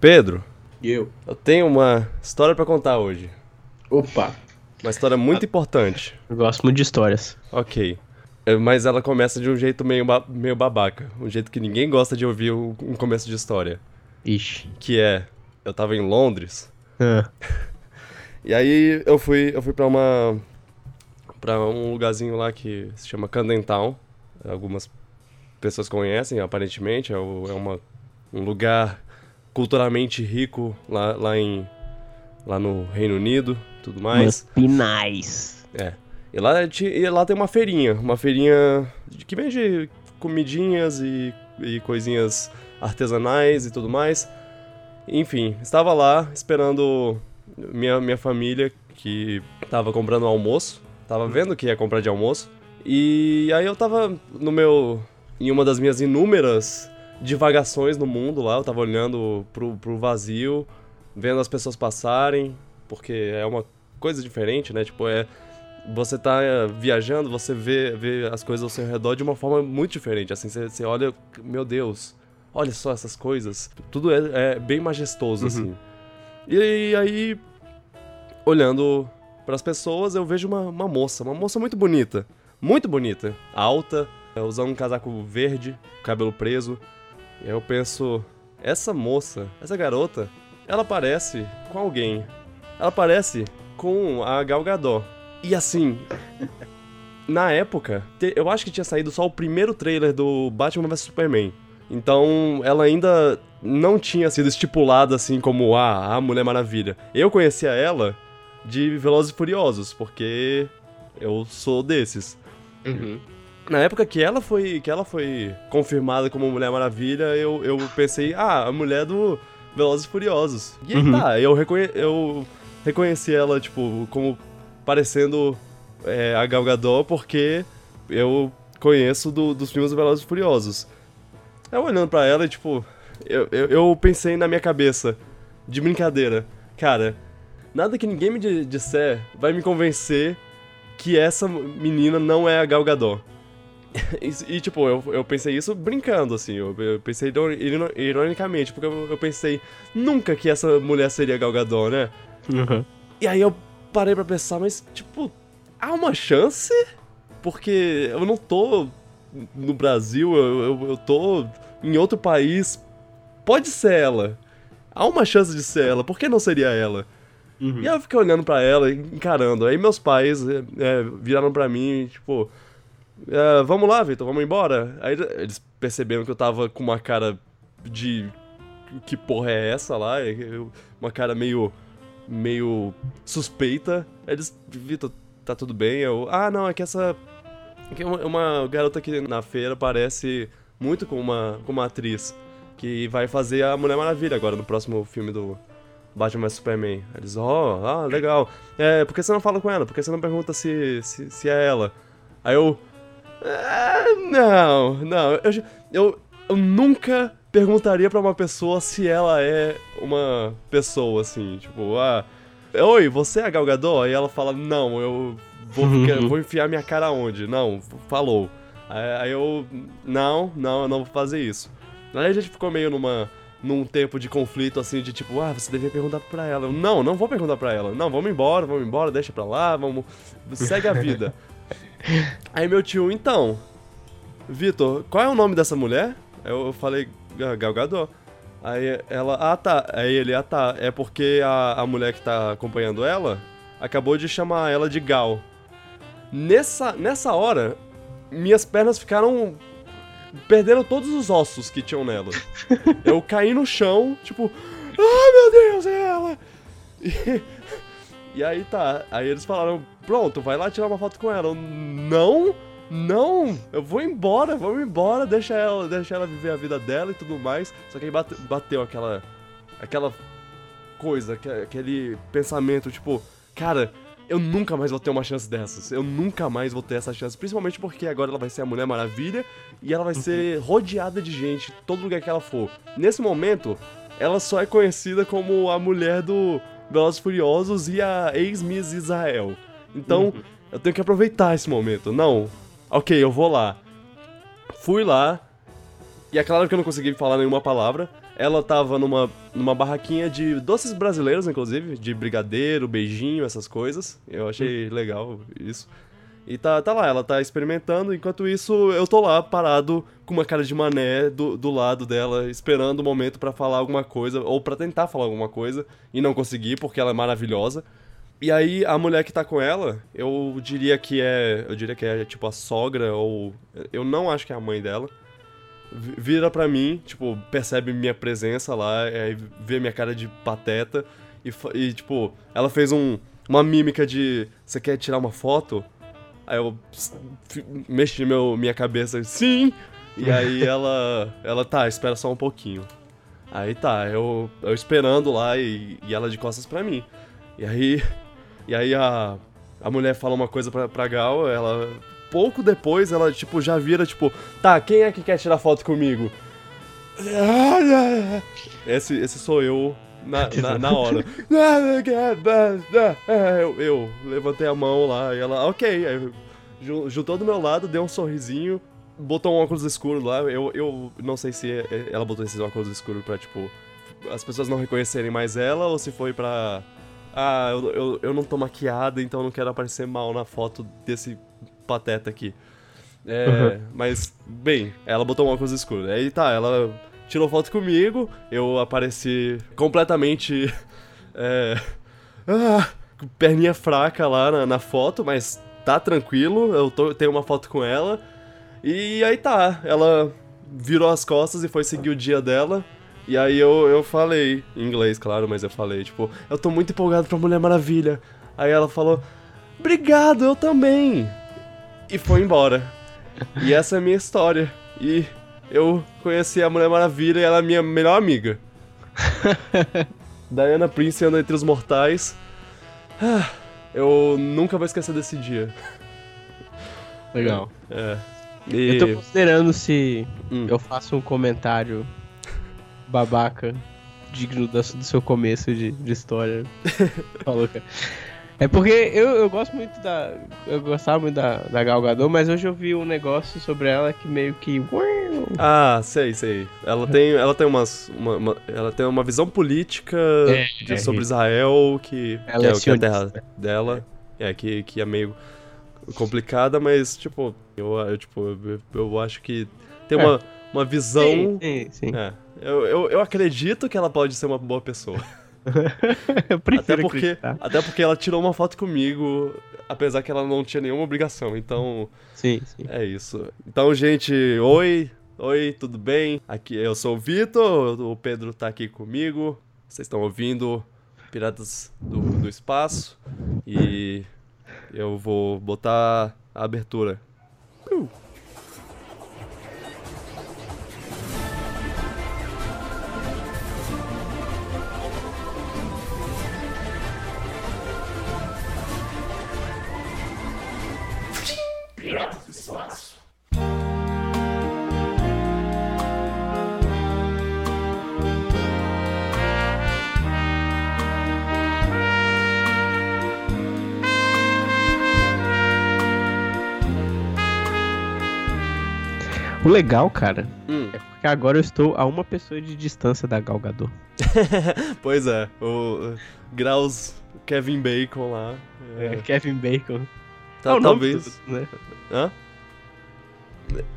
Pedro, eu? eu tenho uma história pra contar hoje. Opa! Uma história muito importante. Eu gosto muito de histórias. Ok. É, Mas ela começa de um jeito meio, ba- meio babaca. Um jeito que ninguém gosta de ouvir um começo de história. Ixi. Que é, eu tava em Londres, Ah, e aí eu fui, eu fui pra uma... pra um lugarzinho lá que se chama Camden Town. Algumas pessoas conhecem, aparentemente. É, o- é uma, um lugar culturalmente rico lá, lá, em, lá no Reino Unido, tudo mais. umas pinais. É. E lá, e lá tem uma feirinha, uma feirinha que vende comidinhas e, e coisinhas artesanais e tudo mais. Enfim, estava lá esperando minha, minha família que tava comprando almoço, tava vendo que ia comprar de almoço. E aí eu tava no meu em uma das minhas inúmeras divagações no mundo lá, eu tava olhando pro, pro vazio, vendo as pessoas passarem, porque é uma coisa diferente, né? Tipo, é você tá eh, viajando, você vê, vê as coisas ao seu redor de uma forma muito diferente. Assim, você, você olha, meu Deus, olha só essas coisas. Tudo é, é bem majestoso, assim. E aí, olhando para as pessoas, eu vejo uma, uma moça, uma moça muito bonita. Muito bonita. Alta, eh, usando um casaco verde, cabelo preso. E eu penso, essa moça, essa garota, ela parece com alguém. Ela parece com a Gal Gadot. E assim, na época, eu acho que tinha saído só o primeiro trailer do Batman vs Superman. Então, ela ainda não tinha sido estipulada assim como ah, a Mulher Maravilha. Eu conhecia ela de Velozes e Furiosos, porque eu sou desses. Uhum. Na época que ela foi, que ela foi confirmada como Mulher Maravilha, eu, eu pensei, ah, a mulher do Velozes e Furiosos. E aí Uhum. tá, eu, reconhe eu reconheci ela, tipo, como parecendo é, a Gal Gadot, porque eu conheço do- dos filmes do Velozes e Furiosos. Eu olhando pra ela e, tipo, eu, eu, eu pensei na minha cabeça, de brincadeira, cara, nada que ninguém me di- disser vai me convencer que essa menina não é a Gal Gadot. E, e, tipo, eu, eu pensei isso brincando, assim, eu, eu pensei iron- iron- ironicamente, porque eu, eu pensei nunca que essa mulher seria Gal Gadot, né? Uhum. E aí eu parei pra pensar, mas, tipo, há uma chance? Porque eu não tô no Brasil, eu, eu, eu tô em outro país. Pode ser ela. Há uma chance de ser ela, por que não seria ela? Uhum. E aí eu fiquei olhando pra ela, encarando. Aí meus pais é, é, viraram pra mim, tipo, é, vamos lá, Vitor, vamos embora. Aí eles perceberam que eu tava com uma cara de. Que porra é essa lá? Uma cara meio. meio suspeita. Aí eles, Vitor, tá tudo bem? Eu, ah, não, é que essa. Que uma, garota aqui na feira parece muito com uma, com uma atriz que vai fazer a Mulher Maravilha agora no próximo filme do Batman vs Superman. Eles, ó, ah, legal. É, por que você não fala com ela? Por que você não pergunta se, se, se é ela? Aí eu. "Ah, não, não. Eu, eu, eu nunca perguntaria pra uma pessoa se ela é uma pessoa, assim. Tipo, ah. Oi, você é a Gal Gadot? Aí ela fala, não, eu vou, vou enfiar minha cara onde? Não, falou. Aí, aí eu, não, não, eu não vou fazer isso. Aí a gente ficou meio numa, num tempo de conflito, assim, de tipo, ah, você devia perguntar pra ela. Eu, não, não vou perguntar pra ela. Não, vamos embora, vamos embora, deixa pra lá, vamos, segue a vida. Aí meu tio, então, Vitor, qual é o nome dessa mulher? Eu falei, "Ah, Gal Gadot. Aí ela, ah tá. Aí ele, ah tá. É porque a, a mulher que tá acompanhando ela acabou de chamar ela de Gal. Nessa, nessa hora, minhas pernas ficaram. Perderam todos os ossos que tinham nela. Eu caí no chão, tipo, ah meu Deus, é ela! E, e aí tá. Aí eles falaram, pronto, vai lá tirar uma foto com ela. Eu, não, não, eu vou embora, vamos embora, deixa ela, deixa ela viver a vida dela e tudo mais. Só que aí bate- bateu aquela. aquela coisa, aque- aquele pensamento, tipo, cara, eu nunca mais vou ter uma chance dessas. Eu nunca mais vou ter essa chance. Principalmente porque agora ela vai ser a Mulher Maravilha e ela vai ser rodeada de gente, todo lugar que ela for. Nesse momento, ela só é conhecida como a mulher do Velozes Furiosos e a ex-Miss Israel. Então, eu tenho que aproveitar esse momento. Não, ok, eu vou lá. Fui lá, e é claro que eu não consegui falar nenhuma palavra. ela tava numa, numa barraquinha de doces brasileiros, inclusive, de brigadeiro, beijinho, essas coisas. Eu achei legal isso. E tá, tá lá, ela tá experimentando, enquanto isso eu tô lá parado com uma cara de mané do, do lado dela, esperando o momento pra falar alguma coisa, ou pra tentar falar alguma coisa, e não conseguir, porque ela é maravilhosa. E aí a mulher que tá com ela, eu diria que é. Eu diria que é tipo a sogra, ou. Eu não acho que é a mãe dela. vi- Vira pra mim, tipo, percebe minha presença lá, aí vê minha cara de pateta. E, e, tipo, ela fez um, uma mímica de. Você quer tirar uma foto? Aí eu mexi meu, minha cabeça, sim! E aí ela. Ela tá, espera só um pouquinho. Aí tá, eu, eu esperando lá e, e ela de costas pra mim. E aí. E aí a, a mulher fala uma coisa pra, pra Gal, ela. Pouco depois ela, tipo, já vira, tipo, tá, quem é que quer tirar foto comigo? Esse, esse sou eu na, na, na hora. eu, eu levantei a mão lá e ela, ok. Aí ju- juntou do meu lado, deu um sorrisinho, botou um óculos escuro lá. Eu, eu não sei se é- é- ela botou esse óculos escuro pra, tipo, as pessoas não reconhecerem mais ela ou se foi pra. Ah, eu, eu, eu não tô maquiada, então não quero aparecer mal na foto desse pateta aqui. É, Uhum. mas, bem, ela botou um óculos escuro. Aí tá, ela tirou foto comigo, eu apareci completamente. É, ah, perninha fraca lá na, na foto, mas tá tranquilo, eu tô, tenho uma foto com ela. E aí tá, ela virou as costas e foi seguir o dia dela. E aí eu, eu falei, em inglês, claro, mas eu falei, tipo, eu tô muito empolgado pra Mulher Maravilha. Aí ela falou, obrigado, eu também. E foi embora. E essa é a minha história. E eu conheci a Mulher Maravilha e ela é minha melhor amiga. Diana Prince anda entre os mortais. Ah, Eu nunca vou esquecer desse dia. Legal. É. E... Eu tô considerando se Hum. eu faço um comentário babaca digno do seu começo de, de história. Falou, cara. É porque eu, eu gosto muito da. Eu gostava muito da, da Gal Gadot, mas hoje eu vi um negócio sobre ela que meio que. Ah, sei, sei. Ela tem, ela tem umas, uma, uma- ela tem uma visão política É, de- é. sobre Israel que, Ela que é é, que é a terra dela, é que, que é meio complicada, mas tipo, eu, eu, tipo, eu, eu acho que tem É. uma, uma visão, Sim, sim, sim. é, eu, eu, eu acredito que ela pode ser uma boa pessoa. Eu Até prefiro porque, acreditar. até porque ela tirou uma foto comigo, apesar que ela não tinha nenhuma obrigação. Então, Sim, sim. é isso. Então, gente, oi. Oi, tudo bem? Aqui eu sou o Vitor, o Pedro tá aqui comigo. Vocês estão ouvindo Piratas do, do Espaço. E eu vou botar a abertura. Uh. O legal, cara, Hum, é porque agora eu estou a uma pessoa de distância da Gal Gadot. pois é, o uh, Graus Kevin Bacon lá. É, É, Kevin Bacon. Tá- é o nome talvez. né? Hã?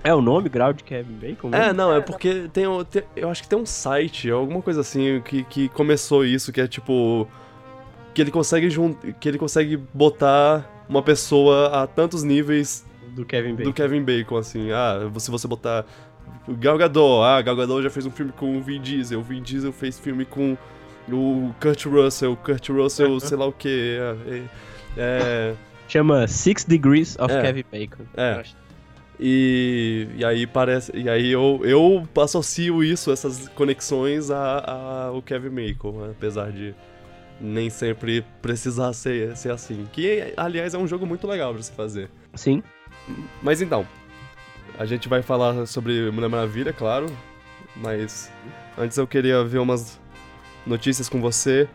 É o nome, grau de Kevin Bacon? É, mesmo? não, é porque tem, tem- Eu acho que tem um site, alguma coisa assim, que, que começou isso, que é tipo. Que ele consegue jun... que ele consegue botar uma pessoa a tantos níveis Do Kevin Bacon. do Kevin Bacon, assim. Ah, se você botar. Gal Gadot, ah, Gal Gadot já fez um filme com o Vin Diesel, o Vin Diesel fez filme com o Kurt Russell, Kurt Russell, sei lá o que. É, é, Chama Six Degrees of É. Kevin Bacon. É. E, e aí parece. E aí eu, eu associo isso, essas conexões a, a o Kevin Bacon, apesar de nem sempre precisar ser, ser assim. Que, aliás, é um jogo muito legal pra se fazer. Sim. Mas então, a gente vai falar sobre Mulher Maravilha, claro. Mas antes eu queria ver umas notícias com você.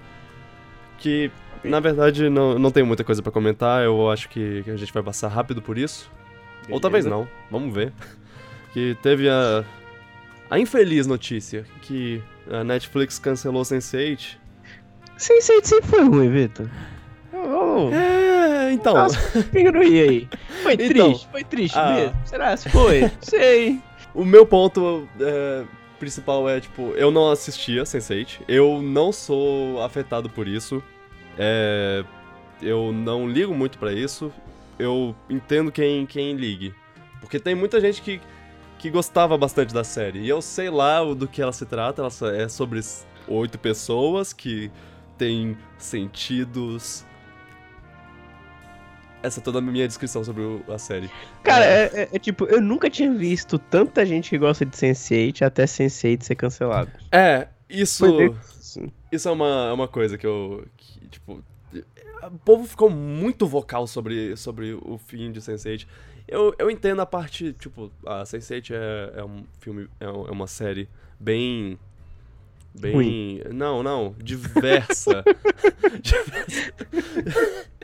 Que, na verdade, não, não tenho muita coisa pra comentar. Eu acho que, que a gente vai passar rápido por isso. Ou talvez Beleza. não, vamos ver. Que teve a. A infeliz notícia que a Netflix cancelou Sense8. Sense8 sempre foi ruim, Vitor. Oh, É, então. Nossa, aí. Foi Então, triste, foi triste ah. mesmo. Será se foi? Sei. O meu ponto é, principal é, tipo, eu não assistia Sense8. Eu não sou afetado por isso. É, eu não ligo muito pra isso. Eu entendo quem, quem ligue. Porque tem muita gente que, que gostava bastante da série. E eu sei lá do que ela se trata. Ela é sobre oito pessoas que têm sentidos. Essa é toda a minha descrição sobre a série. Cara, É. é, é- é tipo, eu nunca tinha visto tanta gente que gosta de Sense8 até Sense8 ser cancelado. É, isso. Foi isso. É uma, é uma coisa que eu. que, tipo. O povo ficou muito vocal sobre, sobre o fim de Sense8. Eu, eu entendo a parte, tipo, a Sense8 é, é um filme, é, um- é uma série bem. Bem. Ruim. Não, não, diversa. diversa.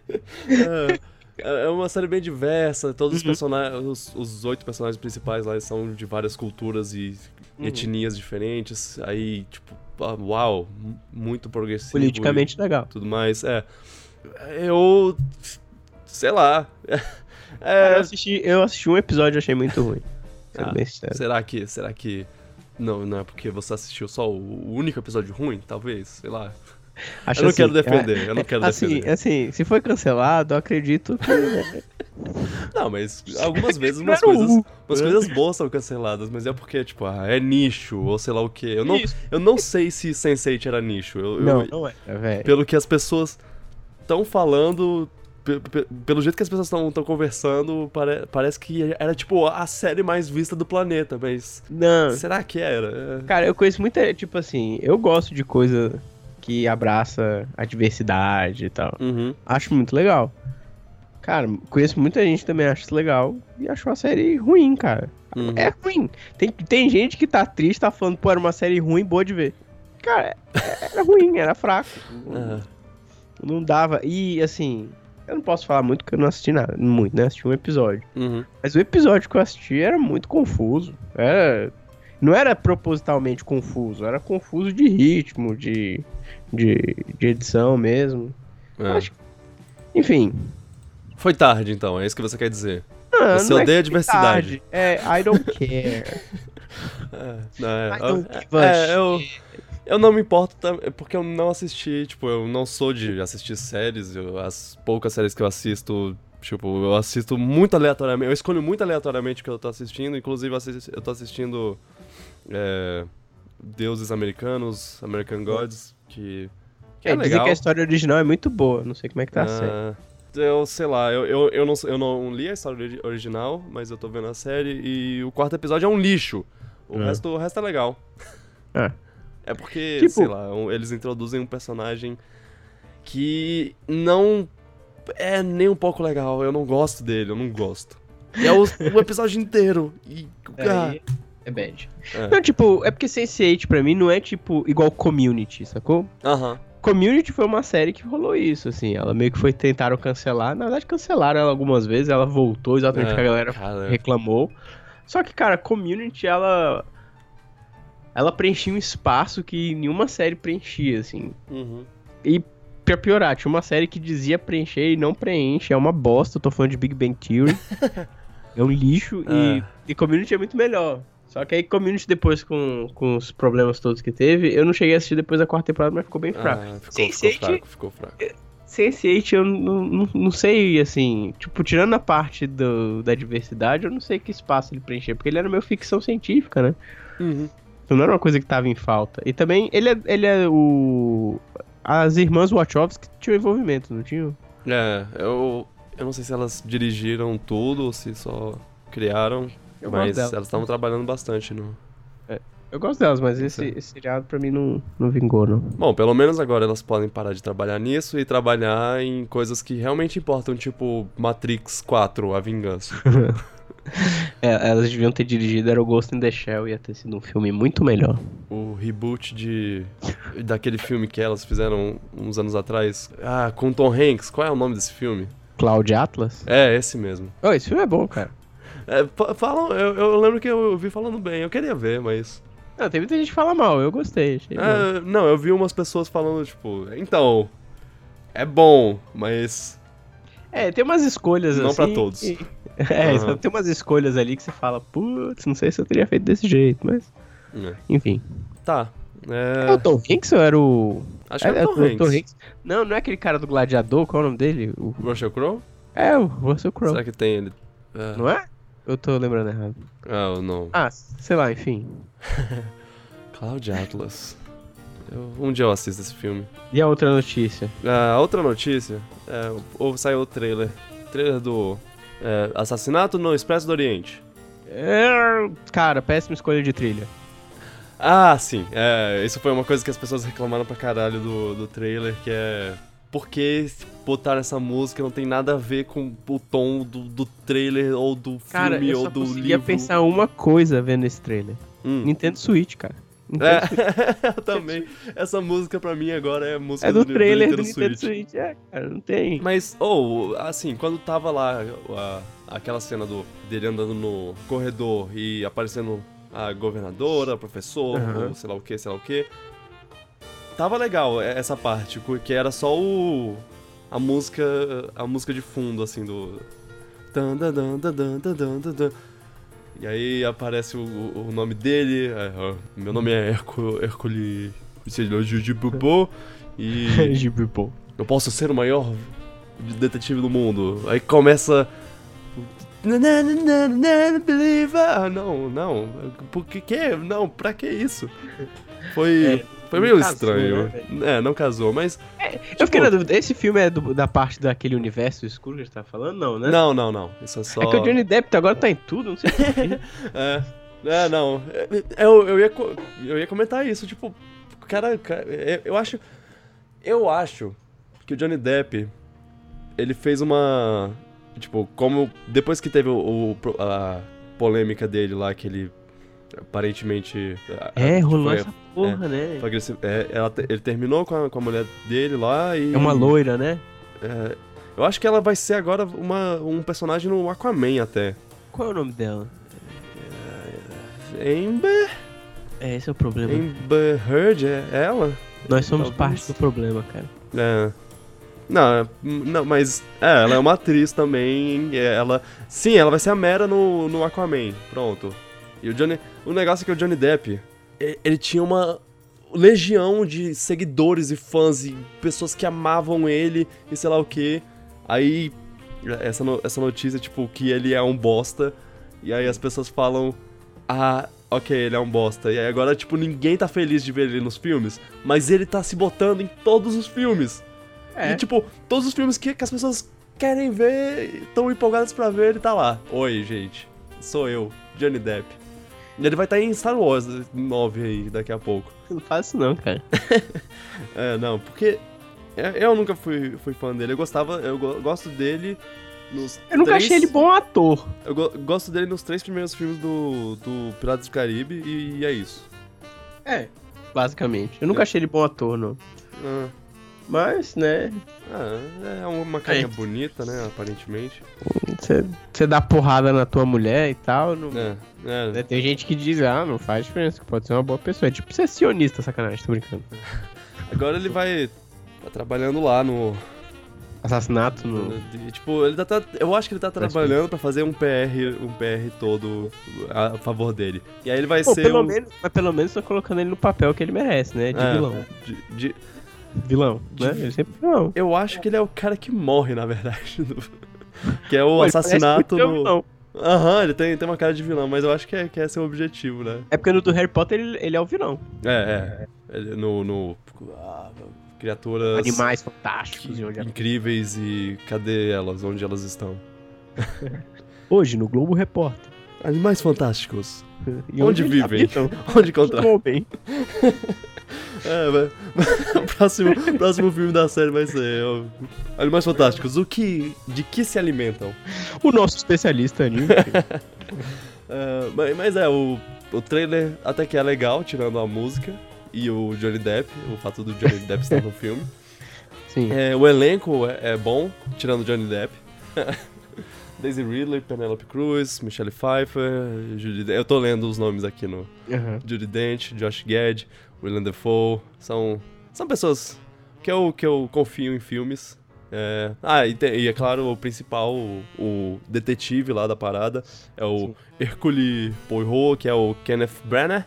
É, é uma série bem diversa, todos os Uhum. personagens, os, os oito personagens principais lá são de várias culturas e Uhum. etnias diferentes. Aí, tipo, ah, uau, mu- muito progressivo. Politicamente legal. E tudo mais. É. Eu. Sei lá. Cara, É, eu, assisti, eu assisti um episódio e achei muito ruim. Ah, será que. Será que. Não, não é porque você assistiu só o único episódio ruim? Talvez, sei lá. Acho eu não assim, quero defender, eu não quero assim, defender. Assim, se foi cancelado, eu acredito que. Não, mas algumas vezes Não umas coisas, umas coisas boas são canceladas, mas é porque, tipo, ah, é nicho, ou sei lá o quê. Eu não, Isso. eu não sei se Sense8 era nicho. Eu, eu- Não, não é, velho. pelo que as pessoas estão falando, pe- pe- pelo jeito que as pessoas estão conversando, pare- parece que era, tipo, a série mais vista do planeta, mas Não. será que era? Cara, eu conheço muita. Tipo assim, eu gosto de coisa que abraça a diversidade e tal. Uhum. Acho muito legal. Cara, conheço muita gente que também acha isso legal e achou a série ruim, cara. uhum. É ruim. Tem, tem gente que tá triste, tá falando, pô, era uma série ruim, boa de ver. Cara, é- era ruim, era fraco. Ah, Não dava. E assim, eu não posso falar muito porque eu não assisti nada. Muito, né? Assisti um episódio. uhum. Mas o episódio que eu assisti era muito confuso. Era. Não era propositalmente confuso, era confuso de ritmo, de, de, de edição mesmo. É. Acho- Enfim. Foi tarde, então, é isso que você quer dizer. Ah, Você não é odeia a que diversidade. tarde. É, I don't care. É, não, é, I don't é, give a é, eu, shit. eu não me importo é porque eu não assisti, tipo, eu não sou de assistir séries, eu- as poucas séries que eu assisto, tipo, eu assisto muito aleatoriamente, eu escolho muito aleatoriamente o que eu tô assistindo, inclusive eu eu tô assistindo é, Deuses Americanos, American Gods, que, que é, É, dizem legal. que a história original é muito boa, não sei como é que tá sendo. Ah, eu sei lá, eu, eu, eu, não, eu não li a história ori- original, mas eu tô vendo a série e o quarto episódio é um lixo. O, É. resto, o resto é legal. É. É porque, Tipo- sei lá, eles introduzem um personagem que não é nem um pouco legal. Eu não gosto dele, eu não gosto. É o, o episódio inteiro. E, ah, é bad. É. Não, tipo, é porque Sense8 pra mim não é tipo igual Community, sacou? Aham. Community foi uma série que rolou isso, assim. Ela meio que foi tentaram cancelar. Na verdade, cancelaram ela algumas vezes. Ela voltou exatamente o que a galera cara. reclamou. Só que, cara, Community, ela. Ela preenchia um espaço que nenhuma série preenchia, assim. Uhum. E pra piorar, tinha uma série que dizia preencher e não preenche. É uma bosta. Eu tô falando de Big Bang Theory. é um lixo. E, É. e Community é muito melhor. Só que aí Community, depois com, com os problemas todos que teve, eu não cheguei a assistir depois da quarta temporada, mas ficou bem fraco. Ah, ficou, ficou Sense8 fraco, ficou fraco. Sense8, eu não, não, não sei, assim, tipo, tirando a parte do, da diversidade, eu não sei que espaço ele preencher, porque ele era meio ficção científica, né? Uhum. Então não era uma coisa que tava em falta. E também, ele é, ele é o... As irmãs Wachowski tinham envolvimento, não tinham? É, eu, eu não sei se elas dirigiram tudo ou se só criaram, Eu mas elas estavam trabalhando bastante no. Eu gosto delas, mas esse, esse seriado pra mim não, não vingou, não. Bom, pelo menos agora elas podem parar de trabalhar nisso e trabalhar em coisas que realmente importam, tipo Matrix 4, A Vingança. É, elas deviam ter dirigido, era o Ghost in the Shell, ia ter sido um filme muito melhor. o reboot de. daquele filme que elas fizeram uns anos atrás. Ah, com Tom Hanks. Qual é o nome desse filme? Cloud Atlas? É, esse mesmo. Oh, esse filme é bom, cara. É, fa- falam, eu, eu lembro que eu vi falando bem, eu queria ver, mas. Não, tem muita gente que fala mal, eu gostei. É, não, eu vi umas pessoas falando, tipo, então, é bom, mas. É, tem umas escolhas Não assim. pra todos. que- É, só tem umas escolhas ali que você fala, putz, não sei se eu teria feito desse jeito, mas. é. Enfim. Tá. É o É, Tom Hanks ou era o. acho que é, é, o Tom Hanks. Não, não é aquele cara do Gladiador, qual é o nome dele? O... Russell Crowe? É, o Russell Crowe. Será que tem ele? É. Não é? Eu tô lembrando errado. Ah, não. Ah, sei lá, enfim. Cloud Atlas. Eu- um dia eu assisto esse filme. E a outra notícia? A outra notícia, é, ou saiu o trailer. Trailer do é, Assassinato no Expresso do Oriente. É, Cara, péssima escolha de trilha. Ah, sim. É, isso foi uma coisa que as pessoas reclamaram pra caralho do, do trailer, que é. Por que botaram essa música? Não tem nada a ver com o tom do, do trailer ou do filme Cara, eu ou só do conseguia livro. pensar uma coisa vendo esse trailer. Hum. Nintendo Switch, cara. Nintendo É, Switch. eu também. Essa música pra mim agora é a música É do do, trailer do Nintendo Nintendo Switch. Switch. É, cara, não tem. Mas, ou, assim, quando tava lá a- aquela cena do, dele andando no corredor e aparecendo a governadora, o professor, Aham. ou sei lá o que, sei lá o que tava legal é, essa parte, que era só o a música a música de fundo assim do dan, dan, dan, dan, dan, dan, dan. E aí aparece o, o nome dele, é, é, meu nome é Hercule Hercule Jujibubo e eu posso ser o maior detetive do mundo. Aí começa Believer. Ah, não, não. Por que que? Não, pra que isso? Foi é foi meio casou, estranho. né, é, não casou, mas. Eu fiquei na dúvida, esse filme é do- da parte daquele universo escuro que a gente tá falando? Não, né? Não, não, não. Isso é só. É que o Johnny Depp agora tá em tudo, não sei porquê. É. É, não. É, Eu, eu, ia, eu ia comentar isso, tipo, cara, cara, é, eu acho. Eu acho que o Johnny Depp, ele fez uma. Tipo, como. Depois que teve o, o- a polêmica dele lá, que ele aparentemente. É, tipo, rolou foi- essa porra, né? foi agressivo. É, ela ele terminou com a, com a mulher dele lá e. É uma loira, né? é, eu acho que ela vai ser agora uma, um personagem no Aquaman até. Qual é o nome dela? Amber? É, esse é o problema. Amber Heard, é ela? Nós somos Talvez. parte do problema, cara. É. Não, é- não, mas é, ela é uma atriz também. é, Ela, sim, ela vai ser a Mera no, no Aquaman. Pronto. E o Johnny, o negócio é que o Johnny Depp, ele tinha uma legião de seguidores e fãs e pessoas que amavam ele e sei lá o que. Aí essa no- essa notícia tipo que ele é um bosta e aí as pessoas falam ah, ok, ele é um bosta. E aí agora, tipo, ninguém tá feliz de ver ele nos filmes, mas ele tá se botando em todos os filmes. É. E, tipo, todos os filmes que, que as pessoas querem ver, estão empolgadas pra ver, ele tá lá. Oi, gente. Sou eu, Johnny Depp. E ele vai estar em Star Wars 9 aí, daqui a pouco. Não faz isso não, cara. É, não, porque eu- eu nunca fui, fui fã dele. Eu gostava, eu go- gosto dele nos Eu nunca três- achei ele bom ator. Eu go- gosto dele nos três primeiros filmes do, do Piratas do Caribe e, é isso. É. Basicamente. Eu nunca achei ele bom ator, não. Ah, Mas, né, ah, é uma carinha bonita, né, aparentemente. você você dá porrada na tua mulher e tal. Não... É, é. né, Tem gente que diz, ah, não faz diferença, que pode ser uma boa pessoa. É tipo ser sionista, sacanagem, tô brincando. Agora ele vai tá trabalhando lá no, Assassinato no. tipo, ele tá, tá- eu acho que ele tá trabalhando pra fazer um PR, um PR todo a favor dele. E aí ele vai Pô, ser pelo um menos, mas pelo menos tô colocando ele no papel que ele merece, né? De é, vilão. de- de- Vilão, de- né? Ele sempre é vilão. eu acho que ele é o cara que morre, na verdade. que é o Pô, assassinato no. Aham, ele tem, tem uma cara de vilão, mas eu acho que é, que esse é o objetivo, né? É porque no do Harry Potter ele, ele é o vilão. É, é. Ele- no. no ah, criaturas Animais fantásticos. e onde- incríveis e cadê elas? Onde elas estão? Hoje, no Globo Repórter. Animais fantásticos. Onde eles vivem? habitam? Onde encontrar? É, próximo, próximo filme da série vai ser ó, Animais Fantásticos. O que. De que se alimentam? O nosso especialista anime. É, mas, mas é, o, o trailer até que é legal, tirando a música e o Johnny Depp, o fato do Johnny Depp estar no filme. Sim. É, o elenco é, é bom, tirando o Johnny Depp. Daisy Ridley, Penelope Cruz, Michelle Pfeiffer, Judy... Eu tô lendo os nomes aqui no... Aham. Judy Dent, Josh Gad, Willem Dafoe. São, são pessoas que eu, que eu confio em filmes. É, Ah, e, tem- e é claro, o principal, o, o detetive lá da parada, é o Sim. Hercule Poirot, que é o Kenneth Branagh,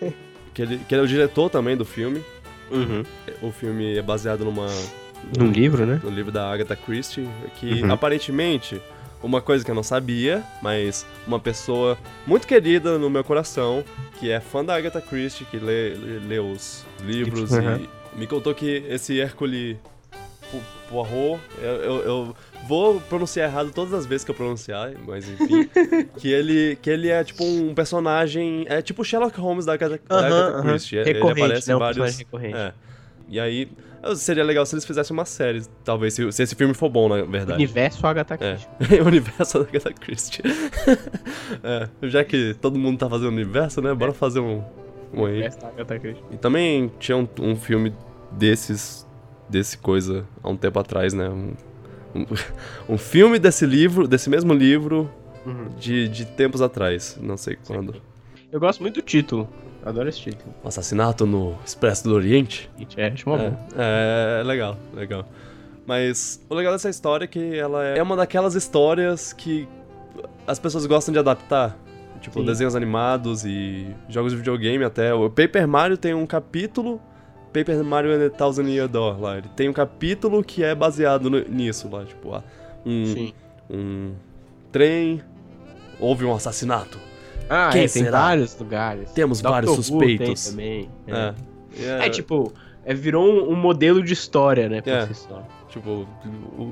que ele, que ele é o diretor também do filme. Uhum. O filme é baseado numa, Num livro, né? no livro da Agatha Christie, que Uhum. aparentemente, uma coisa que eu não sabia, mas uma pessoa muito querida no meu coração, que é fã da Agatha Christie, que lê, lê, lê os livros Uhum. e me contou que esse Hercule Po- Poirot, eu, eu, eu vou pronunciar errado todas as vezes que eu pronunciar, mas enfim, que ele, que ele é tipo um personagem, é tipo Sherlock Holmes da Agatha, da Aham, Agatha. Christie, ele Recorrente, aparece né? em Um vários... É. E aí, seria legal se eles fizessem uma série, talvez, se, se esse filme for bom, na verdade. Universo Agatha É, Christie. o universo da Agatha Christie. é, já que todo mundo tá fazendo universo, né? Bora fazer um, um aí. Universo Agatha Christie. E também tinha um, um filme desses, desse coisa, há um tempo atrás, né? Um, um, um filme desse livro, desse mesmo livro, Uhum. de, de tempos atrás, não sei quando. Eu gosto muito do título. Adoro esse título. Um assassinato no Expresso do Oriente. É, acho uma É, boa. é, é legal, legal. Mas o legal dessa história é que ela é uma daquelas histórias que as pessoas gostam de adaptar. Tipo, Sim. desenhos animados e jogos de videogame até. O Paper Mario tem um capítulo. Paper Mario and a Thousand Year Door lá. Ele tem um capítulo que é baseado no- nisso lá. Tipo, ah, um, Sim. um trem. Houve um assassinato. Ah, Quem é, tem será? vários lugares. Temos Dr. vários suspeitos. Tem também. É. É, tipo, é, virou um, um modelo de história, né? Por É. só. Tipo,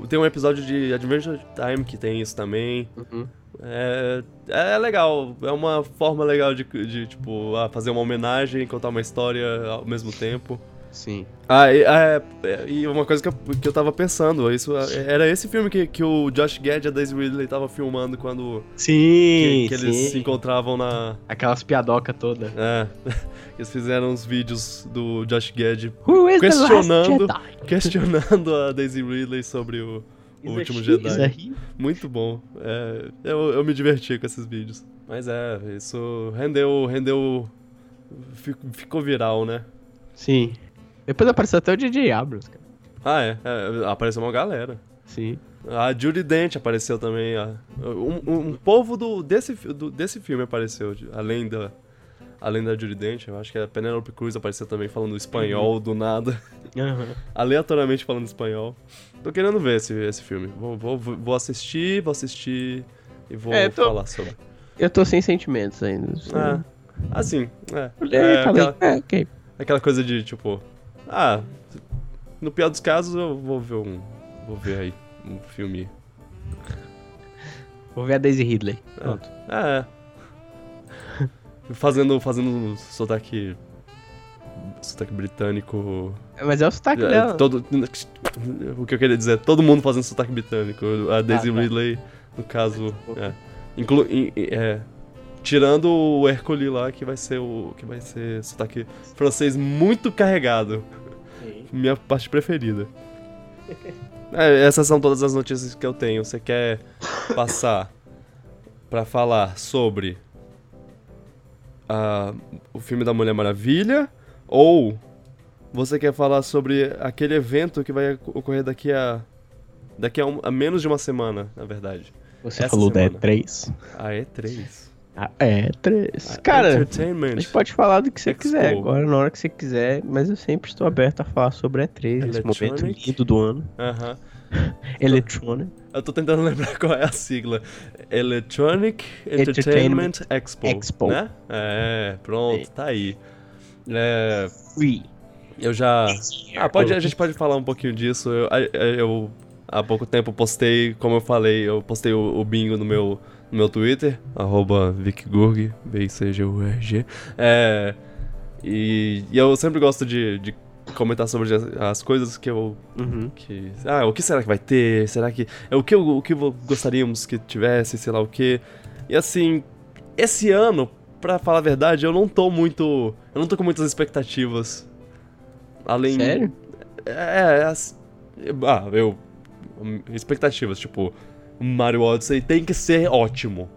tem um episódio de Adventure Time que tem isso também. Uhum. É, é legal, é uma forma legal de, de tipo, fazer uma homenagem e contar uma história ao mesmo tempo. Sim. Ah, e, é, é, e uma coisa que eu, que eu tava pensando, isso é, era esse filme que, que o Josh Gad e a Daisy Ridley tava filmando quando que, Sim, que eles sim. se encontravam na... Aquelas piadoca toda. É, eles fizeram uns vídeos do Josh Gad Questionando- questionando a Daisy Ridley sobre o, o último Jedi. Muito bom. É, eu, eu me diverti com esses vídeos. Mas é, isso rendeu. rendeu. fi- Ficou viral, né? Sim. Depois apareceu até o DJ Abrams, cara. Ah, é. é, apareceu uma galera. Sim. A Judy Dent apareceu também. a- um, um- povo do, desse, do- desse filme apareceu, além da. Além da Judy Dent, eu acho que a Penelope Cruz apareceu também falando espanhol do nada, aleatoriamente falando espanhol. Tô querendo ver esse, esse filme. Vou, vou, vou assistir, vou assistir e vou É, tô- falar sobre. Eu tô sem sentimentos ainda. É. Assim, é. Olhei, é falei, aquela, é, ok. aquela coisa de tipo. Ah, no pior dos casos eu vou ver um. Vou ver aí um filme. Vou ver a Daisy Ridley. Pronto. É. fazendo. Fazendo um sotaque. Sotaque britânico. Mas é o sotaque É, dela. todo, o que eu queria dizer, é todo mundo fazendo sotaque britânico. A Daisy tá. Ridley, no caso. É. Inclu, in- in- é, tirando o Hercule lá, que vai ser o. que vai ser sotaque francês muito carregado. Sim. Minha parte preferida. É, essas são todas as notícias que eu tenho. Você quer passar pra falar sobre ah, o filme da Mulher Maravilha? Ou você quer falar sobre aquele evento que vai ocorrer daqui a. daqui a, um- a menos de uma semana, na verdade? Você Essa falou semana. da E3. A E3. A E3. A Cara, a gente pode falar do que você Expo. quiser agora, na hora que você quiser, mas eu sempre estou aberto a falar sobre a E3, esse momento Electronic. lindo do ano. Aham. Electronic. Eu tô tentando lembrar qual é a sigla. Electronic Entertainment Entertainment Expo. Expo. Né? É, pronto, tá aí. É, Free. eu já. Ah, pode, a gente pode falar um pouquinho disso. Eu, eu há pouco tempo postei, como eu falei, eu postei o, o bingo no meu, no meu Twitter, arroba VicGurg, V-I-C-G-U-R-G. É, e, e eu sempre gosto de, de comentar sobre as, as coisas que eu Uhum. que ah o que será que vai ter será que é o que eu- o que gostaríamos que tivesse sei lá o que e assim esse ano pra falar a verdade eu não tô muito eu não tô com muitas expectativas além Sério? é, é as- ah eu expectativas tipo Mario Odyssey tem que ser ótimo.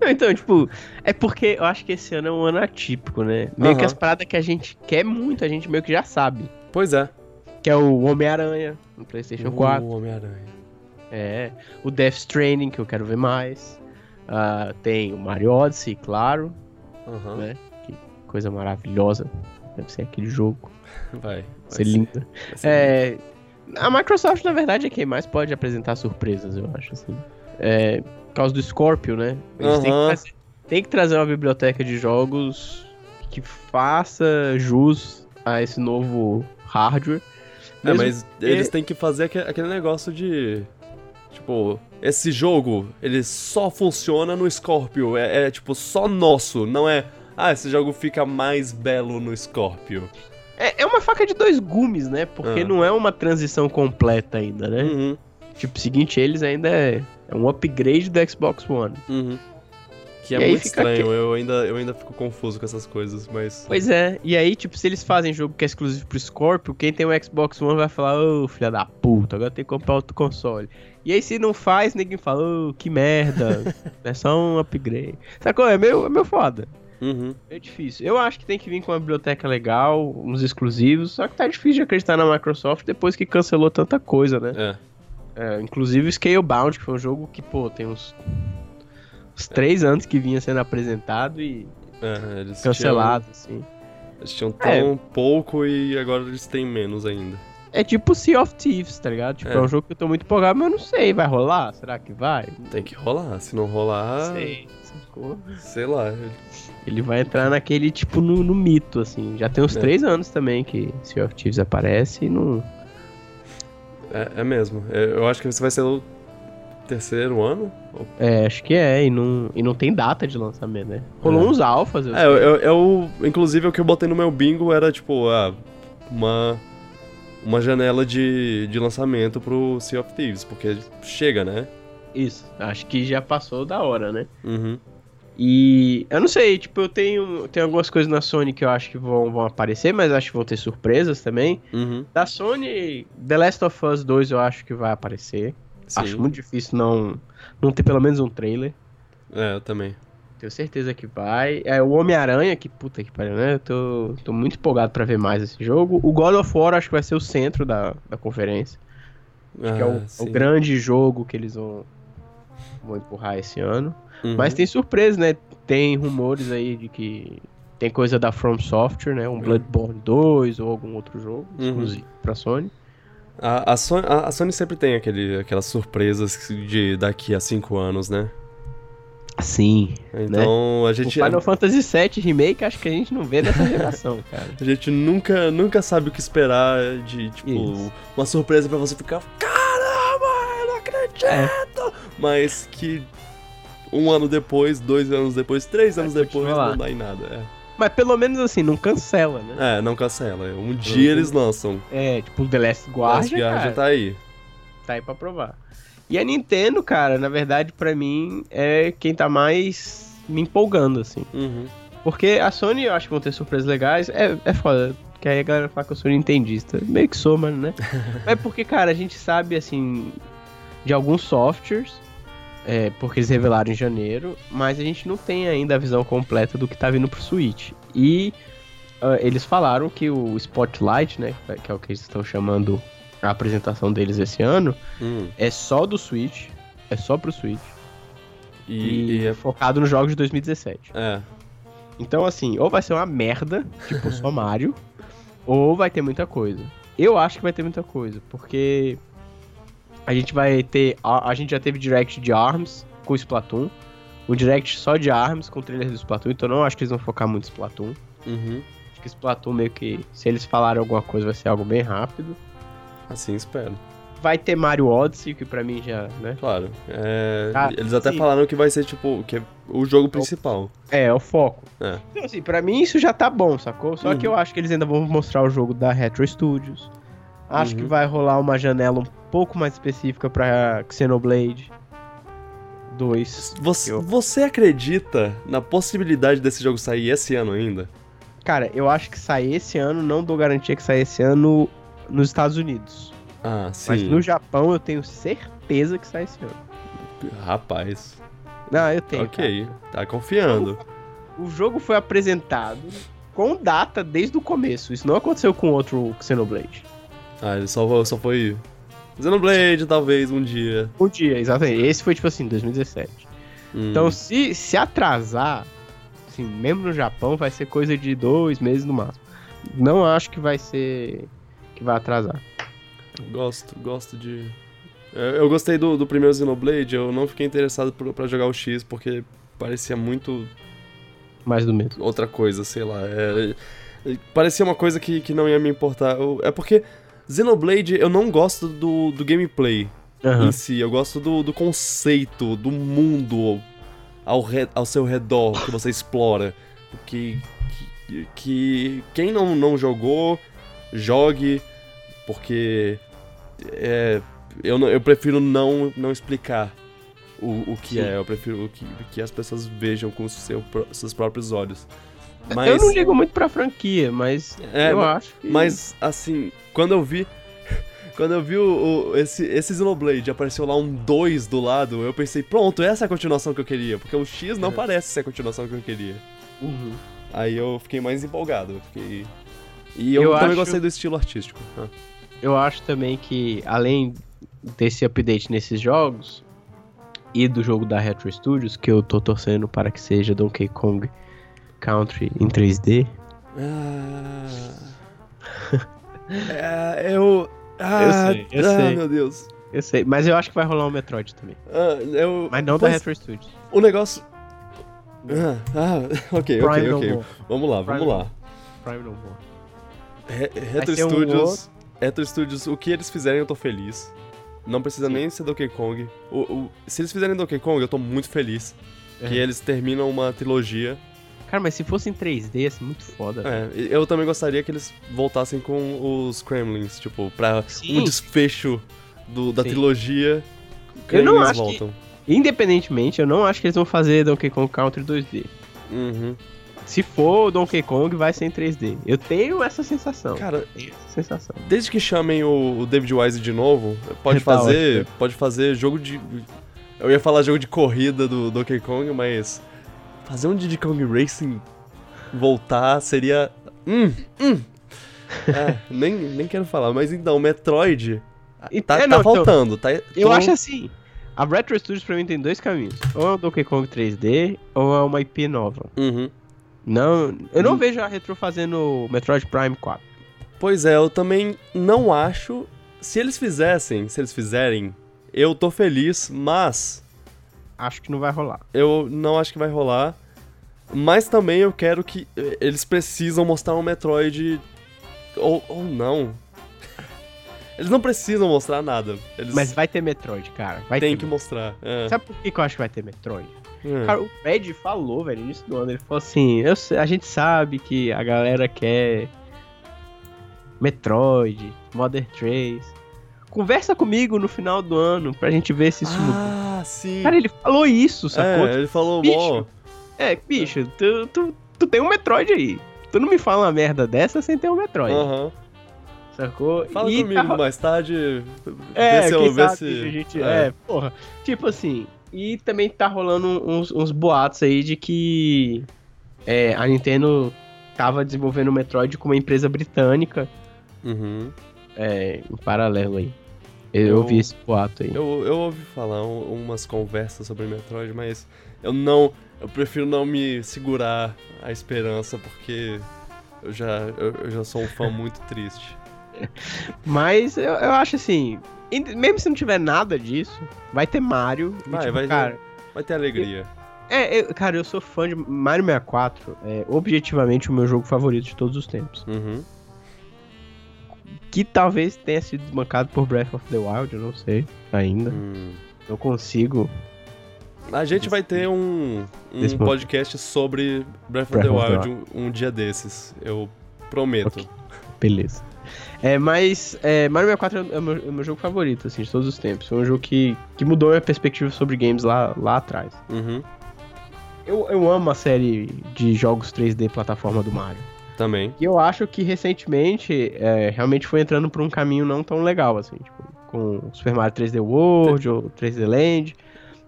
Não, então, tipo, é porque eu acho que esse ano é um ano atípico, né? Meio que Aham. as paradas que a gente quer muito, a gente meio que já sabe. Pois é. Que é o Homem-Aranha no PlayStation 4. O Homem-Aranha. É. O Death Stranding, que eu quero ver mais. Ah, tem o Mario Odyssey, claro. Aham. Né? Que coisa maravilhosa. Deve ser aquele jogo. Vai. vai Ser lindo. vai ser É, a Microsoft, na verdade, é quem mais pode apresentar surpresas, eu acho, assim. É, por causa do Scorpio, né? Eles têm, que trazer, têm que trazer uma biblioteca de jogos que faça jus a esse novo hardware. É, mas porque- eles têm que fazer aque- aquele negócio de. Tipo, esse jogo, ele só funciona no Scorpio. É, é, tipo, só nosso. Não é. Ah, esse jogo fica mais belo no Scorpio. É, é uma faca de dois gumes, né? Porque Ah. não é uma transição completa ainda, né? Uhum, Tipo, seguinte, eles ainda é, é um upgrade do Xbox One. uhum. Que é E muito estranho, que- eu, ainda, eu ainda fico confuso com essas coisas, mas. Pois é, e aí, tipo, se eles fazem jogo que é exclusivo pro Scorpio, quem tem o Xbox One vai falar, ô, filha da puta, agora tem que comprar outro console. E aí, se não faz, ninguém fala, ô, que merda, é só um upgrade. Sacou? É meio, é meio foda. Uhum. É difícil. Eu acho que tem que vir com uma biblioteca legal, uns exclusivos, só que tá difícil de acreditar na Microsoft depois que cancelou tanta coisa, né? É. É, inclusive o Scalebound, que foi um jogo que, pô, tem uns, uns três anos que vinha sendo apresentado e é cancelado, assim. Tinham, eles tinham É. tão pouco e agora eles têm menos ainda. É tipo Sea of Thieves, tá ligado? Tipo, é. É. um jogo que eu tô muito empolgado, mas eu não sei, vai rolar? Será que vai? Tem que rolar. Se não rolar, Sei, sei lá. Ele vai entrar naquele, tipo, no, no mito, assim. Já tem uns É. três anos também que Sea of Thieves aparece e não... É, é mesmo. É, eu acho que esse vai ser o terceiro ano. É, acho que é, e não, e não tem data de lançamento, né? Rolou É. uns alfas, eu É, eu, eu, eu- inclusive o que eu botei no meu bingo era tipo, ah, uma uma janela de, de lançamento pro Sea of Thieves, porque chega, né? Isso, acho que já passou da hora, né? Uhum. E eu não sei, tipo, eu tenho, tenho algumas coisas na Sony que eu acho que vão, vão aparecer, mas acho que vão ter surpresas também. Uhum. Da Sony, The Last of Us 2 eu acho que vai aparecer. Sim. Acho muito difícil não, não ter pelo menos um trailer. É, eu também. Tenho certeza que vai. É o Homem-Aranha, que puta que pariu, né? Eu tô, tô muito empolgado pra ver mais esse jogo. O God of War acho que vai ser o centro da, da conferência. Acho que é o, Ah, o grande jogo que eles vão, vão empurrar esse ano. Uhum. Mas tem surpresa, né? Tem rumores aí de que tem coisa da From Software, né? Um Bloodborne 2 ou algum outro jogo Uhum. exclusivo pra Sony. A, a, Sony, a, a Sony sempre tem aquele, aquelas surpresas de daqui a cinco anos, né? Sim. Então a O gente. Final Fantasy VII Remake acho que a gente não vê nessa geração, cara. A gente nunca, nunca sabe o que esperar de, tipo, Isso. uma surpresa pra você ficar, caramba, eu não acredito! É. Mas que um ano depois, dois anos depois, três anos Vai depois, continuar não dá em nada. É, Mas pelo menos assim, não cancela, né? É, não cancela. Um dia Uhum. eles lançam. É, tipo, The Last Last Guardian, Guardian cara, tá aí. tá aí pra provar. E a Nintendo, cara, na verdade, pra mim, é quem tá mais me empolgando, assim. Uhum. Porque a Sony, eu acho que vão ter surpresas legais. É, é foda. Que aí a galera fala que eu sou nintendista. Meio que sou, mano, né? é porque, cara, a gente sabe, assim, de alguns softwares. É, porque eles revelaram em janeiro. Mas a gente não tem ainda a visão completa do que tá vindo pro Switch. E ah, eles falaram que o Spotlight, né? Que é o que eles estão chamando a apresentação deles esse ano. Hum. É só do Switch. É só pro Switch. E, E, e é, focado nos jogos de 2017. é. Então, assim, ou vai ser uma merda, tipo só Mario, ou vai ter muita coisa. Eu acho que vai ter muita coisa, porque a gente vai ter. A, a gente já teve direct de ARMS com Splatoon, o direct só de ARMS com o trailer do Splatoon, então não acho que eles vão focar muito em Splatoon. Uhum. Acho que Splatoon meio que, se eles falarem alguma coisa, vai ser algo bem rápido. Assim espero. Vai ter Mario Odyssey, que pra mim já, né? Claro. É, Ah, eles até sim. falaram que vai ser, tipo, que é o jogo principal. É, é o foco. É. Então, assim, pra mim isso já tá bom, sacou? Só Uhum. que eu acho que eles ainda vão mostrar o jogo da Retro Studios. Acho Uhum. que vai rolar uma janela um pouco mais específica pra Xenoblade 2. Você, Eu- você acredita na possibilidade desse jogo sair esse ano ainda? Cara, eu acho que sai esse ano, não dou garantia que sai esse ano nos Estados Unidos. Ah, sim. Mas no Japão eu tenho certeza que sai esse ano. Rapaz. Não, eu tenho. Ok, tá confiando. O jogo foi apresentado com data desde o começo. Isso não aconteceu com outro Xenoblade. Ah, ele só, só foi. Xenoblade, talvez, um dia. Um dia, exatamente. Esse foi tipo assim, 2017. Hum. Então, se, se atrasar, assim, mesmo no Japão, vai ser coisa de dois meses no máximo. Não acho que vai ser. que vai atrasar. Gosto, gosto de. Eu gostei do, do primeiro Xenoblade, eu não fiquei interessado por, pra jogar o X, porque parecia muito Mais do mesmo. outra coisa, sei lá. é- é- parecia uma coisa que, que não ia me importar. Eu- é porque Xenoblade eu não gosto do, do gameplay Aham. em si, eu gosto do, do conceito, do mundo ao, re- ao seu redor que você explora. Que, que, que quem não, não jogou, jogue, porque é, eu, eu prefiro não, não explicar o, o que Sim. é, eu prefiro que, que as pessoas vejam com seu, seus próprios olhos. Mas, Eu não ligo muito pra franquia, mas É, eu ma- acho que. mas, assim, quando eu vi. Quando eu vi o, o- esse, esse Xenoblade apareceu lá um 2 do lado, eu pensei, pronto, essa é a continuação que eu queria. Porque o X não É. parece ser a continuação que eu queria. Uhum. Aí eu fiquei mais empolgado. eu Fiquei... E eu, Eu também acho- gostei do estilo artístico. Ah. Eu acho também que, além desse update nesses jogos e do jogo da Retro Studios, que eu tô torcendo para que seja Donkey Kong Country em 3D. Ah, é, eu. Ah, sei, eu ah, sei. meu Deus. Eu sei, mas eu acho que vai rolar um Metroid também. Ah, eu, Mas não da Mas Retro Studios. O negócio. Ah, ah, ok, Prime ok, ok. more. Vamos lá, vamos Prime lá. Prime no more. Re- Retro ser um Studios. Retro Studios, o que eles fizerem eu tô feliz. Não precisa Sim. nem ser Donkey Kong. O, o- se eles fizerem Donkey Kong, eu tô muito feliz. Que É. eles terminam uma trilogia. Cara, mas se fosse em 3D, ia ser muito foda. É, eu também gostaria que eles voltassem com os Kremlins, tipo, pra Sim. um desfecho do- da Sim. trilogia. Eu não Kremlins acho que- voltam. Independentemente, eu não acho que eles vão fazer Donkey Kong Country 2D. Uhum. Se for Donkey Kong, vai ser em 3D. Eu tenho essa sensação. Cara, essa sensação. desde que chamem o, o David Wise de novo, pode Tá fazer. ótimo. Pode fazer jogo de. Eu ia falar jogo de corrida do Donkey Kong, mas. Fazer um Diddy Kong Racing voltar seria. Hum, hum. É, nem, nem quero falar, mas então, Metroid. E- Tá, é, tá não, então, faltando, tá? Eu tô- acho assim. A Retro Studios pra mim tem dois caminhos. Ou é o Donkey Kong 3D, ou é uma IP nova. Uhum. Não, eu não Hum. vejo a Retro fazendo Metroid Prime 4. Pois é, eu também não acho. Se eles fizessem, se eles fizerem, eu tô feliz, mas Acho que não vai rolar. eu não acho que vai rolar. Mas também eu quero que eh, eles precisam mostrar um Metroid. Ou, ou não. Eles não precisam mostrar nada. Eles Mas vai ter Metroid, cara. Vai ter. que mostrar. É. Sabe por que, que eu acho que vai ter Metroid? É. Cara, o Fred falou, velho, no início do ano. Ele falou assim: eu a gente sabe que a galera quer Metroid, Modern 3. Conversa comigo no final do ano pra gente ver se isso muda. ah, sim. Cara, ele falou isso, sacou? é, ele falou, Bicho. É, bicho, tu, tu, tu tem um Metroid aí. Tu não me fala uma merda dessa sem ter um Metroid, Aham. sacou? Fala E comigo tá- mais tarde. É, vê se ver se. a gente... é. É. porra. Tipo assim, e também tá rolando uns, uns boatos aí de que é, a Nintendo tava desenvolvendo o Metroid com uma empresa britânica Uhum. é, em paralelo aí. Eu, Eu- ouvi esse boato aí. Eu, eu ouvi falar um- umas conversas sobre Metroid, mas eu não. Eu prefiro não me segurar a esperança, porque eu já, eu, eu já sou um fã muito triste. Mas eu, eu acho assim, mesmo se não tiver nada disso, vai ter Mario. Vai, tipo, vai- cara, Vai ter alegria. É, eu- cara, eu sou fã de Mario 64, é objetivamente o meu jogo favorito de todos os tempos. Uhum. Que talvez tenha sido desbancado por Breath of the Wild, eu não sei ainda. Hum. Não consigo. A gente vai ter um, um podcast sobre Breath of Breath the of the Wild um, um dia desses. Eu prometo. Ok. Beleza. É, mas é, Mario 64 é o, meu, é o meu jogo favorito, assim, de todos os tempos. Foi um jogo que, que mudou a minha perspectiva sobre games lá, lá atrás. Uhum. Eu, eu amo a série de jogos 3D plataforma do Mario. Também. E eu acho que recentemente é, realmente foi entrando por um caminho não tão legal, assim, tipo, com Super Mario 3D World ou 3D Land.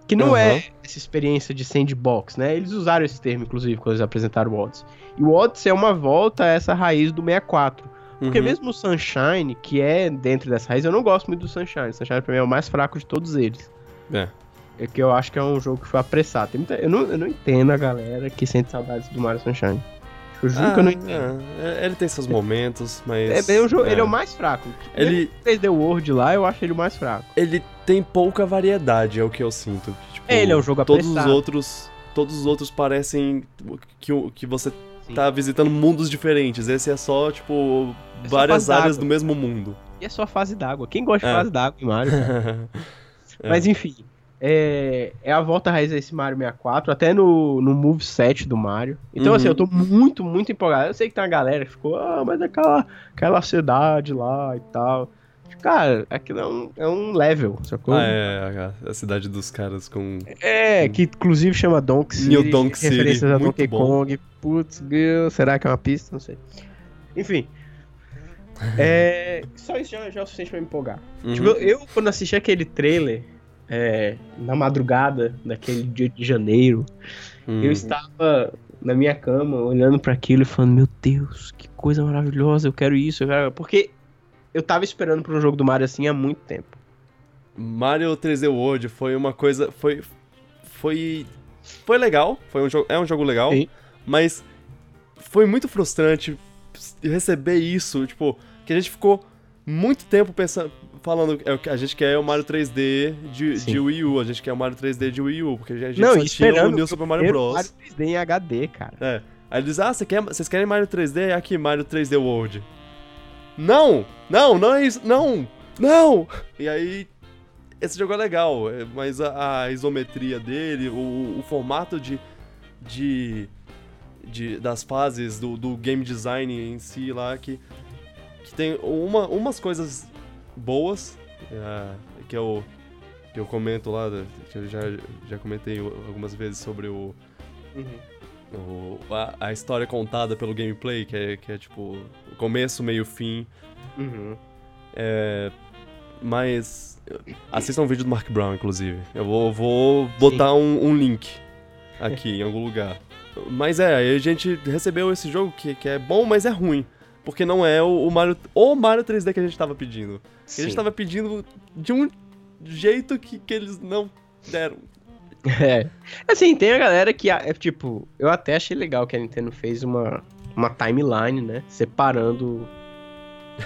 Que não Aham. é essa experiência de sandbox, né? Eles usaram esse termo, inclusive, quando eles apresentaram o Odyssey. E o Odyssey é uma volta a essa raiz do 64. Porque Uhum. mesmo o Sunshine, que é dentro dessa raiz, eu não gosto muito do Sunshine. O Sunshine pra mim é o mais fraco de todos eles. É. É que eu acho que é um jogo que foi apressado. Muita- eu, não, eu não entendo a galera que sente saudades do Mario Sunshine. Eu juro que eu não entendo. é, é, ele tem seus momentos, mas. É, bem o jogo, Ele é o mais fraco. Ele, 3D World lá, eu acho ele o mais fraco. ele tem pouca variedade, é o que eu sinto. Tipo, É, ele é um jogo todos os apressado. outros Todos os outros parecem que, o- que você Sim. tá visitando mundos diferentes. Esse é só, tipo, É só várias áreas do mesmo mundo. E é só fase d'água. Quem gosta de É. fase d'água em Mario? cara? É. Mas enfim, é, é a volta raiz desse Mario 64, até no, no moveset do Mario. Então, Uhum. assim, eu tô muito, muito empolgado. Eu sei que tem uma galera que ficou, ah, mas aquela, aquela cidade lá e tal. Cara, aquilo é um, é um level, sacou? Ah, é, a, a cidade dos caras com. É, que inclusive chama Donk City. New Donk City, Referências a Donkey. Kong. Putz, meu, será que é uma pista? Não sei. Enfim. É, só isso já, já é o suficiente pra me empolgar. Uhum. Tipo, eu, quando assisti aquele trailer, é, na madrugada daquele dia de janeiro, Hum. eu estava na minha cama olhando pra aquilo e falando: Meu Deus, que coisa maravilhosa, eu quero isso, eu quero. Porque eu tava esperando pra um jogo do Mario assim há muito tempo. Mario 3D World foi uma coisa. Foi. Foi. Foi legal. Foi um jogo, é um jogo legal. Sim. Mas foi muito frustrante receber isso. Tipo, que a gente ficou muito tempo pensando. Falando é o que a gente quer o Mario 3D de, de Wii U, a gente quer o Mario 3D de Wii U, porque a gente Não, só tinha o New Super Mario Bros. Mario 3D em HD, cara. É. Aí eles, ah, você quer, vocês querem Mario 3D? Aqui, Mario 3D World. Não! Não, não é isso! Não! Não! E aí, esse jogo é legal, é, mas a, a isometria dele, o, o formato de, de, de- das fases, do, do game design em si lá, que, que tem uma, umas coisas boas, é, que eu, que eu comento lá, que eu já, já comentei algumas vezes sobre o, o- a, a história contada pelo gameplay, que é, que é tipo começo, meio, fim. Uhum. É, mas assistam um vídeo do Mark Brown, inclusive. Eu vou, vou botar um, um link aqui em algum lugar. Mas é, a gente recebeu esse jogo que, que é bom, mas é ruim. Porque não é o, o Mario, o Mario 3D que a gente tava pedindo. A gente tava pedindo de um jeito que, que eles não deram. É. Assim, tem a galera que, é tipo, eu até achei legal que a Nintendo fez uma, uma timeline, né? Separando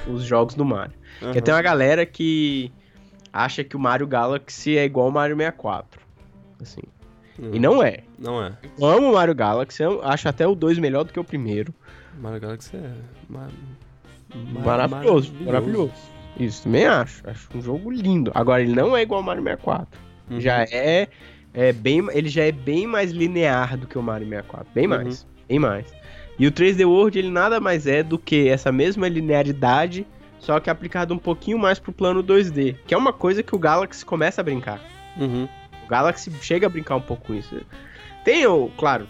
os jogos do Mario. Porque Aham. tem uma galera que acha que o Mario Galaxy é igual ao Mario 64. Assim. Uhum. E não é. Não é. Eu amo o Mario Galaxy, eu acho até o 2 melhor do que o primeiro. Mario Galaxy é. Mar... Maravilhoso, maravilhoso. Isso, também acho. Acho um jogo lindo. Agora, ele não é igual ao Mario 64. Uhum. Já é, é bem. Ele já é bem mais linear do que o Mario 64. Bem Uhum. mais. Bem mais. E o 3D World, ele nada mais é do que essa mesma linearidade, só que aplicado um pouquinho mais pro plano 2D. Que é uma coisa que o Galaxy começa a brincar. Uhum. O Galaxy chega a brincar um pouco com isso. Tem, claro,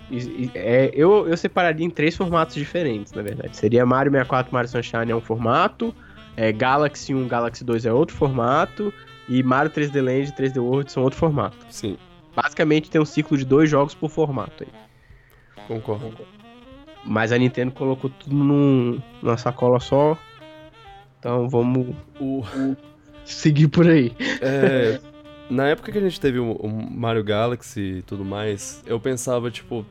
é, eu, eu separaria em três formatos diferentes, na verdade. Seria Mario 64, Mario Sunshine é um formato, é, Galaxy 1, Galaxy 2 é outro formato, e Mario 3D Land e 3D World são outro formato. Sim, Basicamente tem um ciclo de dois jogos por formato aí. concordo. Mas a Nintendo colocou tudo num, numa sacola só. Então vamos O, seguir por aí. é, na época que a gente teve o, o Mario Galaxy e tudo mais, eu pensava, tipo.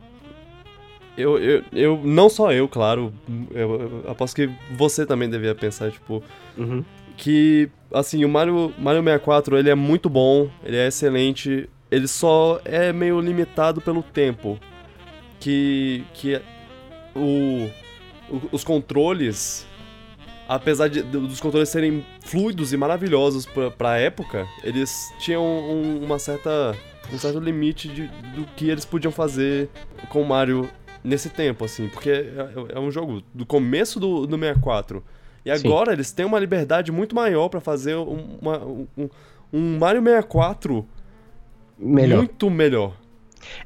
Eu, eu, eu, não só eu, claro, eu, eu aposto que você também devia pensar, tipo, Uhum. que, assim, o Mario, Mario 64, ele é muito bom, ele é excelente, ele só é meio limitado pelo tempo. Que, que o, o- os controles, apesar de, dos controles serem fluidos e maravilhosos pra, pra época, eles tinham um- uma certa, um certo limite de, do que eles podiam fazer com o Mario nesse tempo, assim, porque é, é um jogo do começo do, do 64. E Sim. agora eles têm uma liberdade muito maior pra fazer um- uma- um, um Mario 64 Melhor. muito melhor.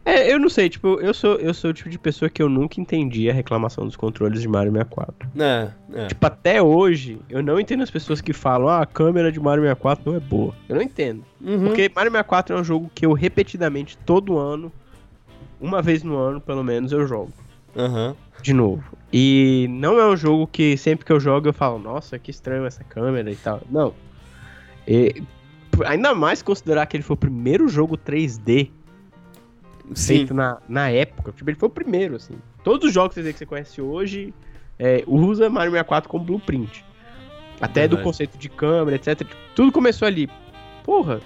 É, eu não sei, tipo, eu sou, eu sou o tipo de pessoa que eu nunca entendi a reclamação dos controles de Mario 64. É, é. Tipo, até hoje, eu não entendo as pessoas que falam, ah, a câmera de Mario 64 não é boa. Eu não entendo. Uhum. Porque Mario 64 é um jogo que eu repetidamente, todo ano, uma vez no ano, pelo menos, eu jogo. Aham. De novo. E não é um jogo que sempre que eu jogo eu falo, nossa, que estranho essa câmera e tal. Não. E, ainda mais considerar que ele foi o primeiro jogo 3D Sim. feito na, na época. Tipo, ele foi o primeiro, assim. Todos os jogos 3D que você conhece hoje é, usa Mario 64 como blueprint. Até do Verdade. conceito de câmera, etc. Tudo começou ali. Porra,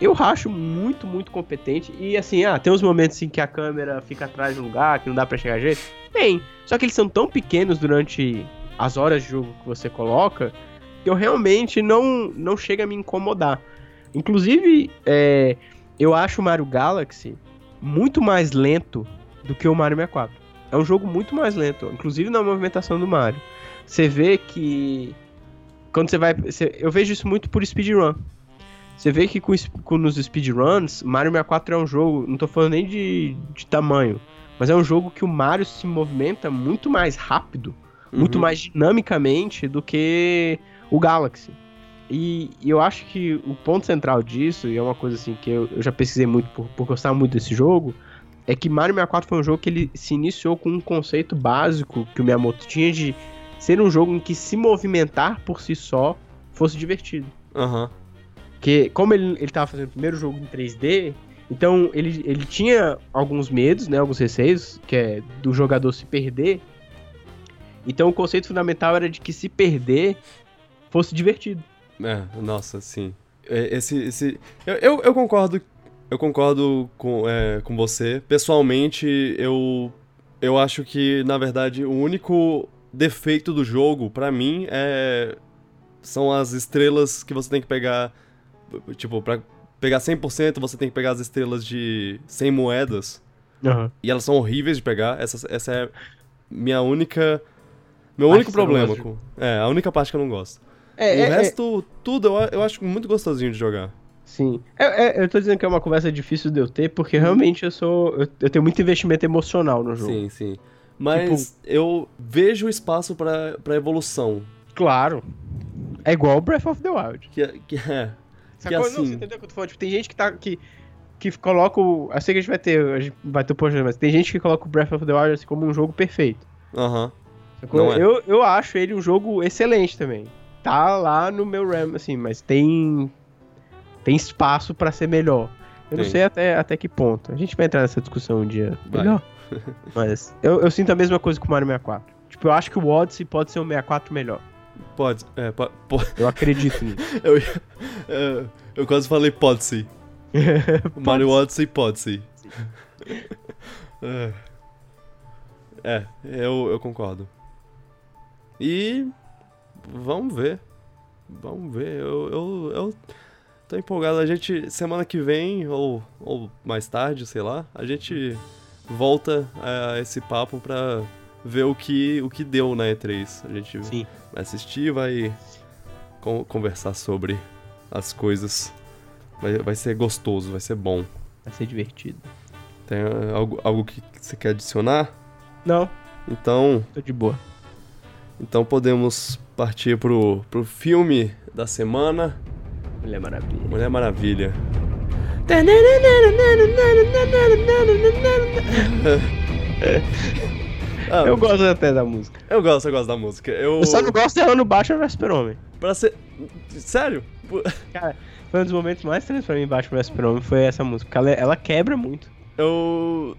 eu racho muito, muito competente. E assim, ah, tem uns momentos em que a câmera fica atrás de um lugar, que não dá pra chegar jeito. Tem. Só que eles são tão pequenos durante as horas de jogo que você coloca que eu realmente não, não chega a me incomodar. Inclusive, é, eu acho o Mario Galaxy muito mais lento do que o Mario 64. É um jogo muito mais lento, inclusive na movimentação do Mario. Você vê que quando você vai, você- eu vejo isso muito por speedrun. Você vê que com, com nos speedruns, Mario 64 é um jogo, não tô falando nem de, de tamanho, mas é um jogo que o Mario se movimenta muito mais rápido, muito Uhum. mais dinamicamente do que o Galaxy. E, e eu acho que o ponto central disso, e é uma coisa assim que eu, eu já pesquisei muito por, por gostar muito desse jogo, é que Mario 64 foi um jogo que ele se iniciou com um conceito básico que o Miyamoto tinha de ser um jogo em que se movimentar por si só fosse divertido. Aham. Porque como ele, ele tava fazendo o primeiro jogo em 3D, então ele, ele tinha alguns medos, né, alguns receios, que é do jogador se perder. Então o conceito fundamental era de que se perder fosse divertido. É, nossa, sim. É, Esse, esse, eu, eu, eu concordo, eu concordo com, é, com você. Pessoalmente, eu, eu acho que, na verdade, o único defeito do jogo, pra mim, é são as estrelas que você tem que pegar, tipo, pra pegar 100%, você tem que pegar as estrelas de 100 moedas. E elas são horríveis de pegar. Essa, essa é minha única. Meu Parte único problema com. É, a única parte que eu não gosto. É, o é, é, resto, tudo, eu, eu acho muito gostosinho de jogar. sim. É, é, eu tô dizendo que é uma conversa difícil de eu ter, porque realmente eu sou. Eu, eu tenho muito investimento emocional no jogo. Sim, sim. Mas eu vejo espaço pra, pra evolução. Claro. É igual Breath of the Wild. Que, é- que é. Sacou? Não, assim- você entendeu o que eu tô falando? Tipo, tem gente que tá. Que, que coloca o. Eu sei que a gente vai ter. A gente vai ter o post, mas tem gente que coloca o Breath of the Wild assim, como um jogo perfeito. Aham. Não é. Eu, eu acho ele um jogo excelente também. Tá lá no meu RAM, assim, mas tem. Tem espaço pra ser melhor. Eu não Tem. sei até, até que ponto. A gente vai entrar nessa discussão um dia Vai. melhor. mas eu, eu sinto a mesma coisa com o Mario 64. Tipo, eu acho que o Odyssey pode ser um 64 melhor. Pode. É, po- po- Eu acredito nisso. eu, ia- é, eu quase falei pode ser. Mario Odyssey pode ser. É. É, eu, eu concordo. E. Vamos ver. Vamos ver. Eu, eu, eu tô empolgado. A gente, semana que vem, ou, ou mais tarde, sei lá, a gente volta a esse papo pra ver o que, o que deu na E3. A gente Sim. vai assistir, vai con- conversar sobre as coisas. Vai, vai ser gostoso, vai ser bom. Vai ser divertido. Tem algo, algo que você quer adicionar? Não, Então, tô de boa. então podemos partir pro, pro filme da semana, Mulher Maravilha. Mulher Maravilha. Ah, Eu gosto até da música. eu gosto, eu gosto da música. Eu, Eu só não gosto dela no Batman vs Super-Homem. pra ser, sério? Cara, foi um dos momentos mais estranhos pra mim em Batman vs Super-Homem, foi essa música. porque Ela, ela quebra muito. Eu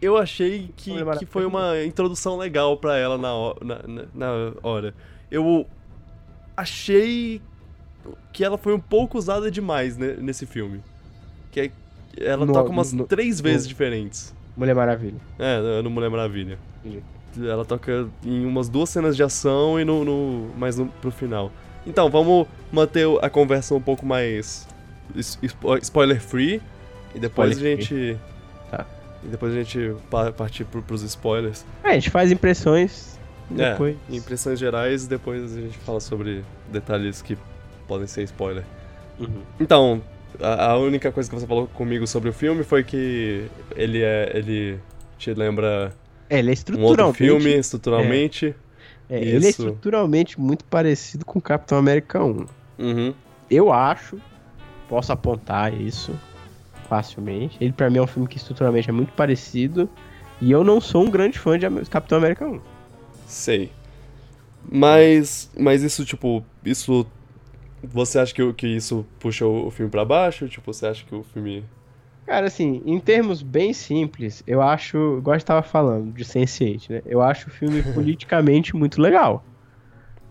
eu achei que, que foi uma introdução legal pra ela na, na, na hora. Eu achei que ela foi um pouco usada demais né, nesse filme. Que é- ela No- toca umas no- três vezes no- diferentes. Mulher Maravilha. É, no- Mulher Maravilha. Entendi. Ela toca em umas duas cenas de ação e no, no mais no, pro final. Então, vamos manter a conversa um pouco mais spoiler free e depois Spoiler a gente Tá. e depois a gente pa- partir pro, pros spoilers. É, a gente faz impressões É, depois. impressões gerais e depois a gente fala sobre detalhes que podem ser spoiler. Uhum. Então, A, a única coisa que você falou comigo sobre o filme foi que ele é. ele te lembra É, ele é um outro estruturalmente. filme, estruturalmente. é, ele é estruturalmente muito parecido com Capitão América 1. Uhum. Eu acho, posso apontar isso facilmente. Ele pra mim é um filme que estruturalmente é muito parecido. E eu não sou um grande fã de Capitão América 1. Sei. Mas. Mas isso, tipo. Isso. Você acha que, que isso puxa o, o filme pra baixo? Tipo, você acha que o filme. Cara, assim, em termos bem simples, eu acho, igual eu estava falando, de Sense8, né? Eu acho o filme politicamente muito legal.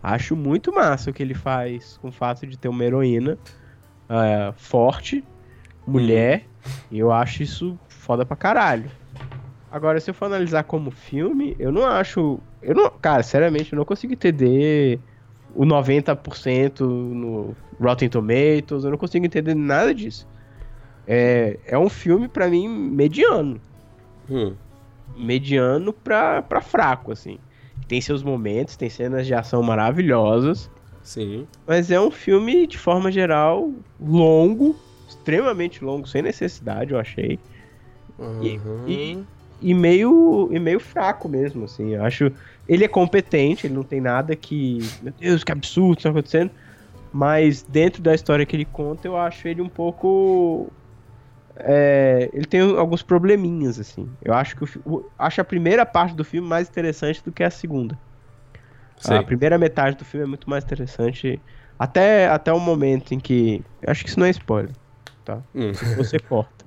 Acho muito massa o que ele faz com o fato de ter uma heroína é, forte, mulher, e eu acho isso foda pra caralho. Agora, se eu for analisar como filme, eu não acho. Eu não. Cara, seriamente, eu não consigo entender o 90% no Rotten Tomatoes, eu não consigo entender nada disso. É, é um filme, pra mim, mediano. Hum. Mediano pra, pra fraco, assim. Tem seus momentos, tem cenas de ação maravilhosas, Sim. mas é um filme, de forma geral, longo, extremamente longo, sem necessidade, eu achei. E- Uhum. e- E meio, e meio fraco mesmo, assim. Eu acho. Ele é competente, ele não tem nada que. Meu Deus, que absurdo está acontecendo. Mas dentro da história que ele conta, eu acho ele um pouco. é, ele tem alguns probleminhas, assim. Eu acho que o, acho a primeira parte do filme mais interessante do que a segunda. Sei. A primeira metade do filme é muito mais interessante. Até, até o momento em que. Acho que isso não é spoiler. Hum. Você corta.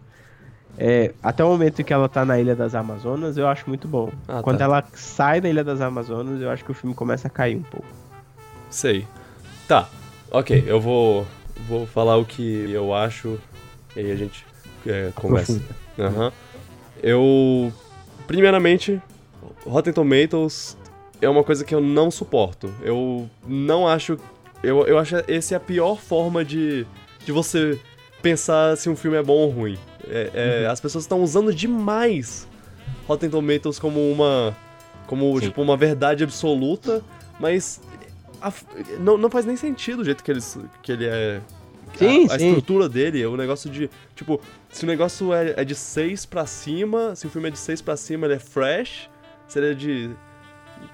É, até o momento em que ela tá na Ilha das Amazonas, eu acho muito bom. Ah, Quando tá. ela sai da Ilha das Amazonas, eu acho que o filme começa a cair um pouco. Sei. Tá. Ok, eu vou. Vou falar o que eu acho. E aí a gente é, conversa. Aham. Eu. Primeiramente, Rotten Tomatoes é uma coisa que eu não suporto. Eu não acho. Eu, eu acho esse é a pior forma de, de você pensar se um filme é bom ou ruim. É- é, As pessoas estão usando demais Rotten Tomatoes como uma. Como, Sim. tipo, uma verdade absoluta, mas. a- não, não faz nem sentido o jeito que, eles, que ele é. Sim, a, a sim. estrutura dele, o negócio de. Tipo, se o negócio é, é de 6 pra cima, se o filme é de 6 pra cima, ele é fresh. Se ele é de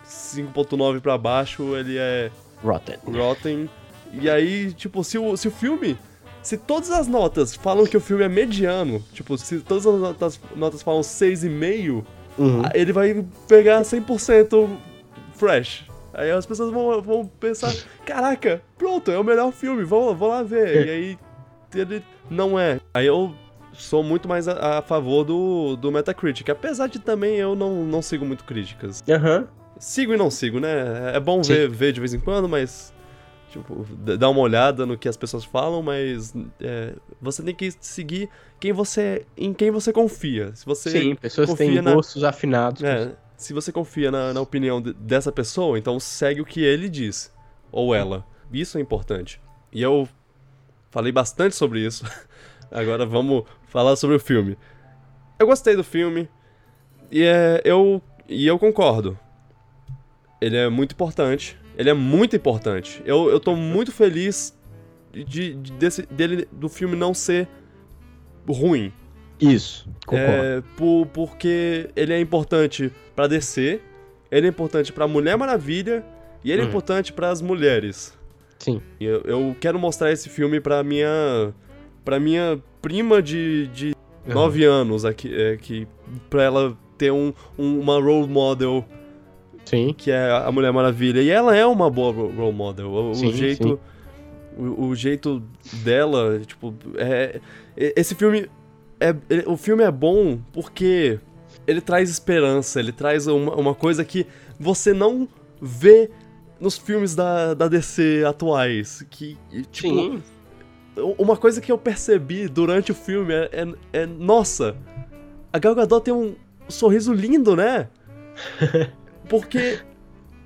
5.9 pra baixo, ele é Rotten. rotten. E aí, tipo, se o, se o filme. Se todas as notas falam que o filme é mediano, tipo, se todas as notas, notas falam 6,5, Uhum. ele vai pegar 100% fresh. Aí as pessoas vão, vão pensar, caraca, pronto, é o melhor filme, vou, vou lá ver. E aí ele não é. Aí eu sou muito mais a, a favor do, do Metacritic, apesar de também eu não, não sigo muito críticas. Aham. Sigo e não sigo, né? É bom Sim. ver, ver de vez em quando, mas. Tipo, d- dar uma olhada no que as pessoas falam, mas é, você tem que seguir quem você, em quem você confia. Se você Sim, pessoas têm na- gostos afinados. é, se você confia na, na opinião de- dessa pessoa, então segue o que ele diz. Ou ela. Isso é importante. E eu falei bastante sobre isso. Agora vamos falar sobre o filme. Eu gostei do filme. E é, eu, e eu concordo. Ele é muito importante. Ele é muito importante. Eu, eu tô muito feliz de, de- desse, dele, do filme não ser ruim. Isso, concordo. É, por- porque ele é importante pra DC, ele é importante pra Mulher Maravilha e ele é Uhum. importante pras mulheres. Sim. Eu, eu quero mostrar esse filme pra minha para minha prima de, de Uhum. 9 anos aqui, é, que para ela ter um, um- uma role model Sim. que é a Mulher Maravilha. E ela é uma boa ro- role model. O, Sim, jeito. O, o jeito dela, tipo, é. Esse filme. É, ele- o filme é bom porque ele traz esperança, ele traz uma, uma coisa que você não vê nos filmes da, da DC atuais. Que, tipo, Sim. uma coisa que eu percebi durante o filme é, é, é, nossa, a Gal Gadot tem um sorriso lindo, né? Porque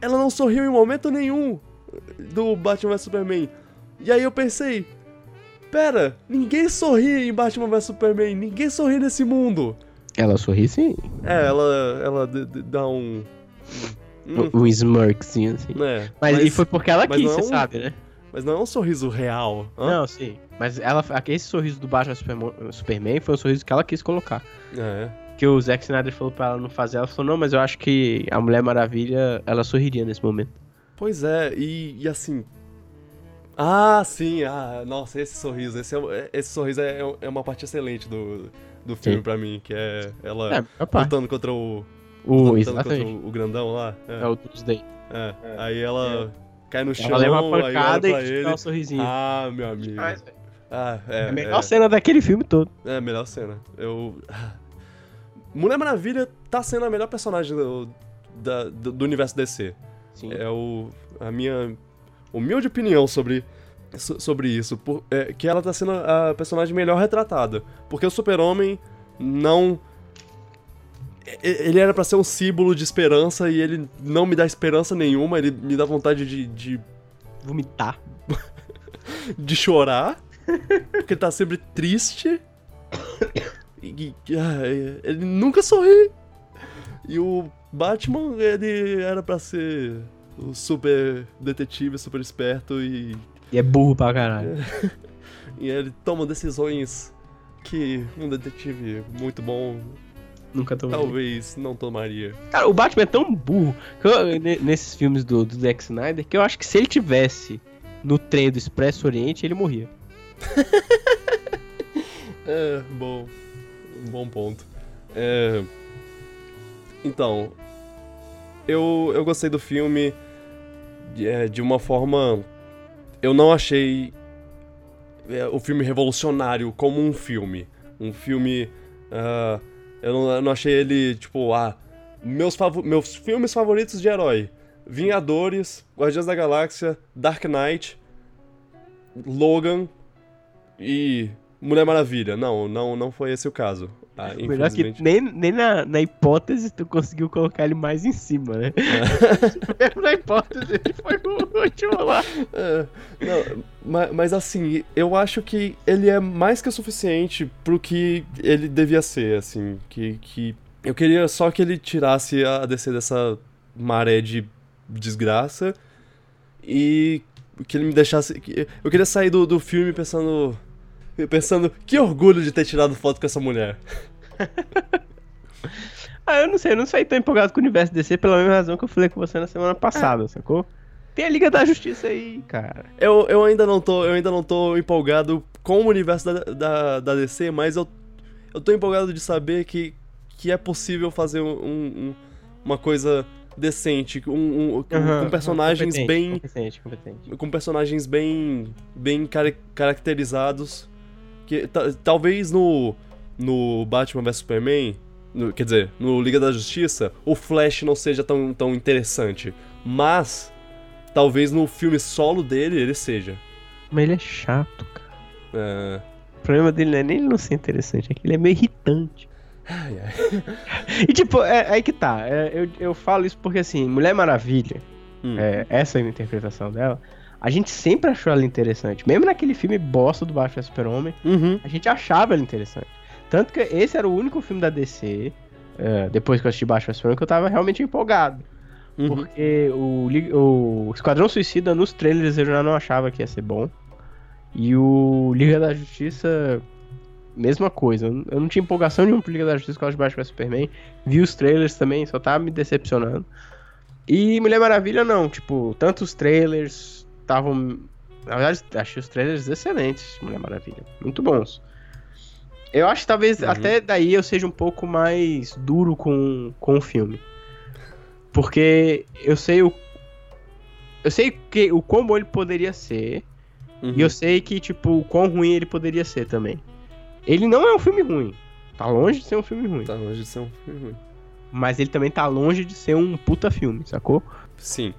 ela não sorriu em momento nenhum do Batman vs Superman. E aí eu pensei, pera, ninguém sorri em Batman vs Superman, ninguém sorri nesse mundo. Ela sorri sim. É, ela, ela dá um... um- Um smirkzinho assim. é, Mas, e foi porque ela mas quis, não você é um- sabe, né? Mas não é um sorriso real. hã? Não, sim. Mas ela, esse sorriso do Batman Superman, Superman foi o sorriso que ela quis colocar. É. Que o Zack Snyder falou pra ela não fazer. Ela falou, não, mas eu acho que a Mulher Maravilha, ela sorriria nesse momento. Pois é, e, e assim. Ah, sim, ah, nossa, esse sorriso, esse, é, esse sorriso é, é uma parte excelente do, do filme Sim. pra mim, que é ela É, rapaz. lutando contra o. O, lutando exatamente. contra o, o grandão lá. É, É o Doomsday. é. Aí ela cai no chão, Ela leva uma pancada e ele. um sorrisinho. Ah, meu amigo. Ah, é é. a melhor é. cena daquele filme todo. É a melhor cena. Eu. Mulher Maravilha tá sendo a melhor personagem do, da- do, do universo DC. Sim. É o, a minha humilde opinião sobre, so- sobre isso. por- é, que ela tá sendo a personagem melhor retratada. Porque o Super-Homem não. Ele era pra ser um símbolo de esperança e ele não me dá esperança nenhuma, ele me dá vontade de, de, Vomitar. de chorar, porque ele tá sempre triste. E, ah, ele nunca sorri. E o Batman, ele era pra ser o super detetive, super esperto e, E é burro pra caralho. e ele toma decisões que um detetive muito bom Nunca tô talvez não tomaria. Cara, o Batman é tão burro que eu- ne- nesses filmes do, do Zack Snyder que eu acho que se ele tivesse no trem do Expresso Oriente, ele morria. É, bom. Bom ponto. É, então, eu, eu gostei do filme de, é, de uma forma. Eu não achei é, o filme revolucionário como um filme. Um filme. ah, eu, não, eu não achei ele, tipo, ah. Meus, meus filmes favoritos de herói: Vingadores, Guardiões da Galáxia, Dark Knight, Logan e Mulher Maravilha. Não, não, não foi esse o caso. Ah, Melhor que nem, nem na, na hipótese tu conseguiu colocar ele mais em cima, né? Mesmo na hipótese ele foi o último lá. É, não, ma- mas, assim, eu acho que ele é mais que o suficiente pro que ele devia ser, assim. Que, que eu queria só que ele tirasse a DC dessa maré de desgraça e que ele me deixasse. Eu queria sair do, do filme pensando. Pensando, que orgulho de ter tirado foto com essa mulher. Ah, eu não sei, eu não saí tão empolgado com o universo DC pela mesma razão que eu falei com você na semana passada, sacou? Tem a Liga da Justiça aí, cara. Eu, eu ainda não tô, eu ainda não tô empolgado com o universo da, da, da DC, mas eu, eu tô empolgado de saber que, que é possível fazer um, um- uma coisa decente, um, um- com, Aham, com personagens competente, bem. Competente, competente. Com personagens bem. bem cari- caracterizados. Que ta- talvez no. no Batman vs Superman. no- quer dizer, no Liga da Justiça, o Flash não seja tão, tão interessante. Mas. Talvez no filme solo dele ele seja. Mas ele é chato, cara. É... O problema dele não é nem ele não ser interessante, é que ele é meio irritante. Ai, ai. E tipo, é, aí que tá. é, eu, eu falo isso porque assim, Mulher Maravilha, Hum. é, essa é a interpretação dela, a gente sempre achou ela interessante. Mesmo naquele filme bosta do Batman Super-Homem, Uhum. a gente achava ela interessante. Tanto que esse era o único filme da DC, é, depois que eu assisti Batman Super-Homem, que eu tava realmente empolgado. Uhum. Porque o, o Esquadrão Suicida nos trailers eu já não achava que ia ser bom. E o Liga da Justiça, mesma coisa. Eu não tinha empolgação nenhuma pro Liga da Justiça com os Batman Superman. Vi os trailers também, só tava me decepcionando. E Mulher Maravilha não, tipo, tanto os trailers estavam. Na verdade, achei os trailers excelentes Mulher Maravilha. Muito bons. Eu acho que talvez Uhum. até daí eu seja um pouco mais duro com, com o filme. Porque eu sei o. Eu sei que, o quão bom ele poderia ser. Uhum. E eu sei que, tipo, o quão ruim ele poderia ser também. Ele não é um filme ruim. Tá longe de ser um filme ruim. Tá longe de ser um filme ruim. Mas ele também tá longe de ser um puta filme, sacou? Sim,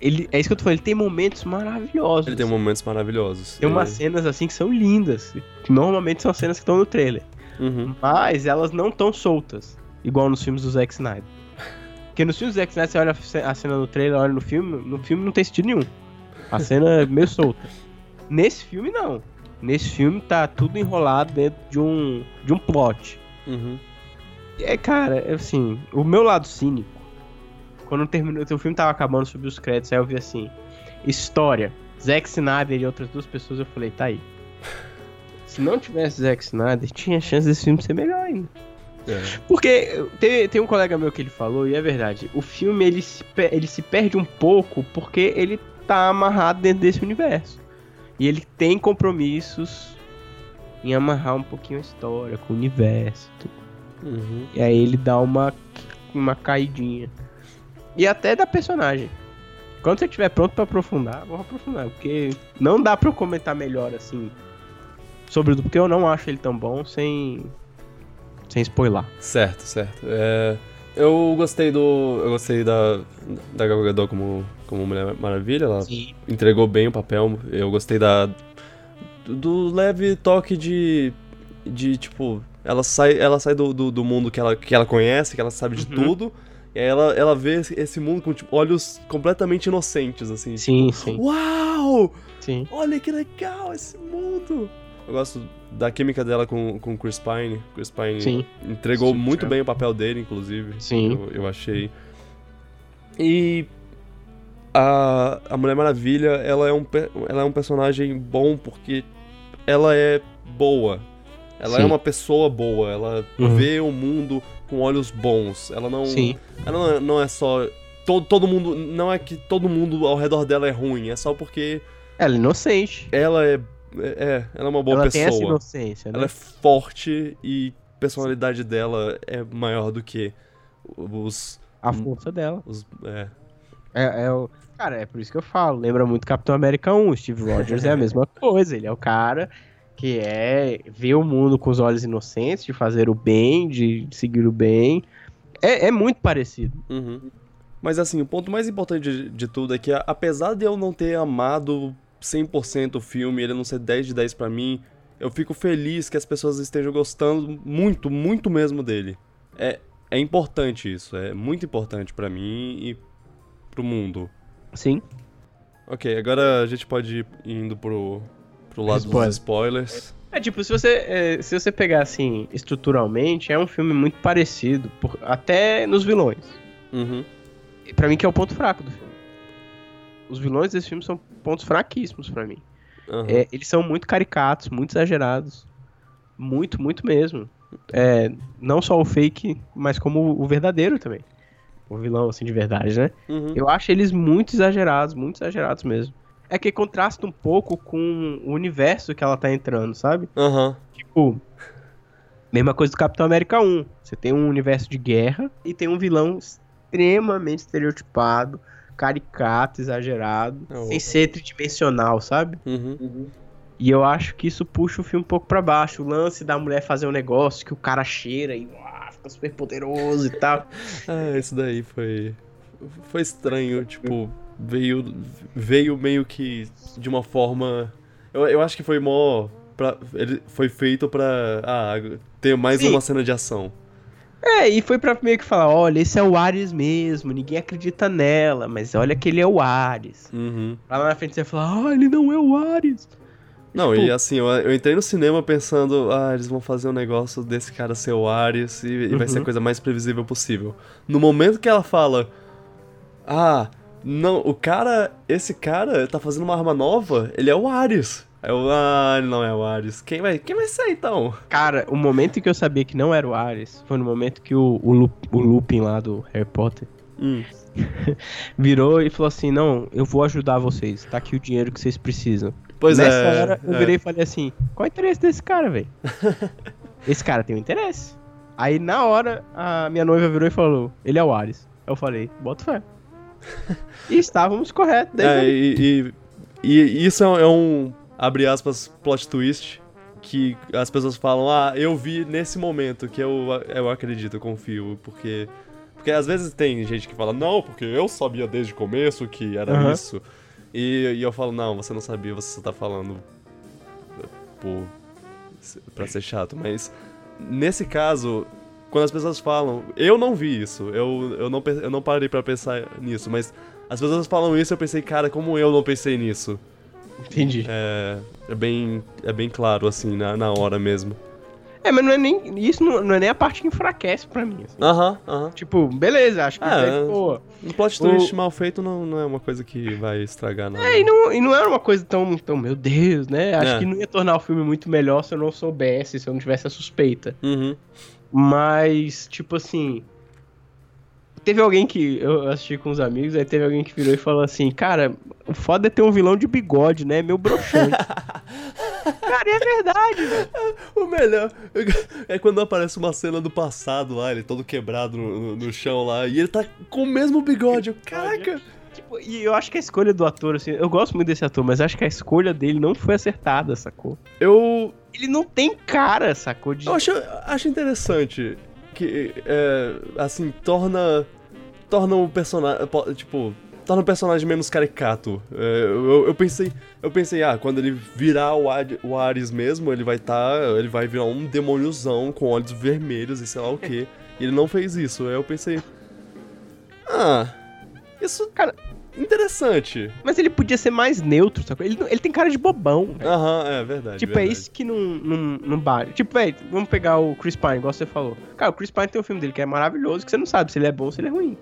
Ele, é isso que eu tô falando, ele tem momentos maravilhosos. ele tem momentos maravilhosos. Tem umas É. cenas assim que são lindas. Que normalmente são cenas que estão no trailer. Uhum. Mas elas não tão soltas. Igual nos filmes do Zack Snyder. Porque nos filmes do Zack Snyder, você olha a ce- a cena no trailer, olha no filme, no filme não tem sentido nenhum. A cena é meio solta. Nesse filme, não. Nesse filme tá tudo enrolado dentro de um, de um plot. Uhum. É, cara, é assim, o meu lado cínico, quando terminou, o filme tava acabando, subiu os créditos, aí eu vi assim, história, Zack Snyder e outras duas pessoas, eu falei, tá aí. Se não tivesse Zack Snyder, tinha chance desse filme ser melhor ainda. É. Porque tem, tem um colega meu que ele falou, e é verdade, o filme ele se, ele se perde um pouco porque ele tá amarrado dentro desse universo. E ele tem compromissos em amarrar um pouquinho a história com o universo. e. Uhum. E aí ele dá uma, uma caidinha. E até da personagem. Quando você estiver pronto pra aprofundar, vou aprofundar. Porque não dá pra eu comentar melhor assim. Sobre o porque eu não acho ele tão bom sem. Sem spoiler. Certo, certo. É, eu gostei do. Eu gostei da. Da Gal Gadot como, como Mulher Maravilha. Ela Sim. entregou bem o papel. Eu gostei da. Do, do leve toque de. De tipo. Ela sai, ela sai do, do, do mundo que ela, que ela conhece, que ela sabe de Uhum. tudo. E aí ela, ela vê esse- mundo com tipo, olhos completamente inocentes, assim. Sim, sim, Uau! sim. Olha que legal esse mundo! Eu gosto da química dela com, com o Chris Pine. Chris Pine Sim. entregou Sim, muito é. bem o papel dele, inclusive. Sim. Eu, eu achei. E a, a Mulher Maravilha, ela é, um, ela é um personagem bom porque ela é boa. Ela é Sim. uma pessoa boa, ela Uhum. vê o mundo com olhos bons. Ela não, Sim. ela não é, é só todo, todo mundo, não é que todo mundo ao redor dela é ruim, é só porque Ela é inocente. ela é é, ela é uma boa ela tem essa pessoa. inocência, né? Ela é forte e a personalidade dela é maior do que os A força dela. os é, É, é o... Cara, é por isso que eu falo. Lembra muito Capitão América 1. Steve Rogers é a mesma coisa. Ele é o cara que é ver o mundo com os olhos inocentes, de fazer o bem, de seguir o bem. É, é muito parecido. Uhum. Mas assim, o ponto mais importante de, de tudo é que, apesar de eu não ter amado 100% o filme, ele não ser 10 de 10 pra mim, eu fico feliz que as pessoas estejam gostando muito, muito mesmo dele. É, é importante isso, é muito importante pra mim e pro mundo. Sim. Ok, agora a gente pode ir indo pro, pro lado Spoiler. dos spoilers. É tipo, se você, é, se você pegar assim, estruturalmente, é um filme muito parecido, por- até nos vilões. Uhum. E Pra mim que é o ponto fraco do filme. Os vilões desse filme são pontos fraquíssimos pra mim. aham. É, eles são muito caricatos, muito exagerados. Muito, muito mesmo. É, não só o fake, mas como o verdadeiro também. O vilão, assim, de verdade, né? Uhum. Eu acho eles muito exagerados, muito exagerados mesmo. É que contrasta um pouco com o universo que ela tá entrando, sabe? Aham. Tipo, mesma coisa do Capitão América 1. Você tem um universo de guerra e tem um vilão extremamente estereotipado, caricato, exagerado, É o- sem ser tridimensional, sabe? Uhum. E eu acho que isso puxa o filme um pouco pra baixo. O lance da mulher fazer um negócio que o cara cheira e uau, fica super poderoso e tal. Ah, isso daí foi. Foi estranho, tipo, veio. Veio meio que de uma forma. Eu, eu acho que foi mó. Pra, ele foi feito pra. Ah, ter mais Sim. uma cena de ação. É, e foi pra meio que falar: olha, esse é o Ares mesmo, ninguém acredita nela, mas olha que ele é o Ares. Uhum. Lá na frente você vai falar: ah, ele não é o Ares. Não, Tipo- e assim, eu, eu entrei no cinema pensando, ah, eles vão fazer um negócio desse cara ser o Ares e, e vai ser a Uhum. coisa mais previsível possível. No momento que ela fala, ah, não, o cara, esse cara tá fazendo uma arma nova, ele é o Ares. Aí eu, ah, não é o Ares. Quem vai, quem vai ser então? Cara, o momento em que eu sabia que não era o Ares foi no momento que o, o, Lu- o Lupin lá do Harry Potter Hum, virou e falou assim: não, eu vou ajudar vocês, tá aqui o dinheiro que vocês precisam. pois Nessa é. hora eu é. virei e falei assim: qual é o interesse desse cara, velho? Esse cara tem um interesse. Aí na hora a minha noiva virou e falou: ele é o Ares. Eu falei: bota fé. E estávamos corretos. desde É, e, e, e isso é um- é um, abre aspas, plot twist que as pessoas falam, ah, eu vi nesse momento que eu, eu acredito, eu confio, porque... Porque às vezes tem gente que fala, não, porque eu sabia desde o começo que era Aham. isso. E, e eu falo, não, você não sabia, você só tá falando por, pra ser chato. Mas nesse caso, quando as pessoas falam, eu não vi isso, eu, eu, não, eu não parei pra pensar nisso, mas as pessoas falam isso eu pensei, cara, como eu não pensei nisso? Entendi. É, é bem, é bem claro, assim, na, na hora mesmo. É, mas não é nem. Isso não, não é nem a parte que enfraquece pra mim. assim. Aham, aham. Tipo, beleza, acho que é. ficou. Um plot twist mal feito não, não é uma coisa que vai estragar nada. É, e não, e não era uma coisa tão, tão, meu Deus, né? Acho É. que não ia tornar o filme muito melhor se eu não soubesse, se eu não tivesse a suspeita. Uhum. Mas, tipo assim. Teve alguém que. Eu assisti com os amigos, aí teve alguém que virou e falou assim: Cara, o foda é ter um vilão de bigode, né? Meu broxante. Cara, é verdade, velho. O melhor é quando aparece uma cena do passado lá, ele todo quebrado no, no- no chão lá, e ele tá com o mesmo bigode. Caraca! Tipo, e eu acho que a escolha do ator, assim, eu gosto muito desse ator, mas acho que a escolha dele não foi acertada, sacou? Eu, Ele não tem cara, sacou? De... eu acho, acho interessante que, é, assim, torna, torna o personagem, tipo, torna o personagem menos caricato. É, eu, eu pensei, eu pensei, ah, quando ele virar o, Ad- o Ares mesmo, ele vai tá, ele vai virar um demôniozão com olhos vermelhos e sei lá o que. E ele não fez isso. Aí eu pensei, ah, isso, Cara- interessante. Mas ele podia ser mais neutro, sacou? Ele, ele tem cara de bobão. Aham, é verdade. Tipo, verdade. é isso que não, não, não bate. Tipo, velho, vamos pegar o Chris Pine, igual você falou. Cara, o Chris Pine tem um filme dele que é maravilhoso, que você não sabe se ele é bom ou se ele é ruim.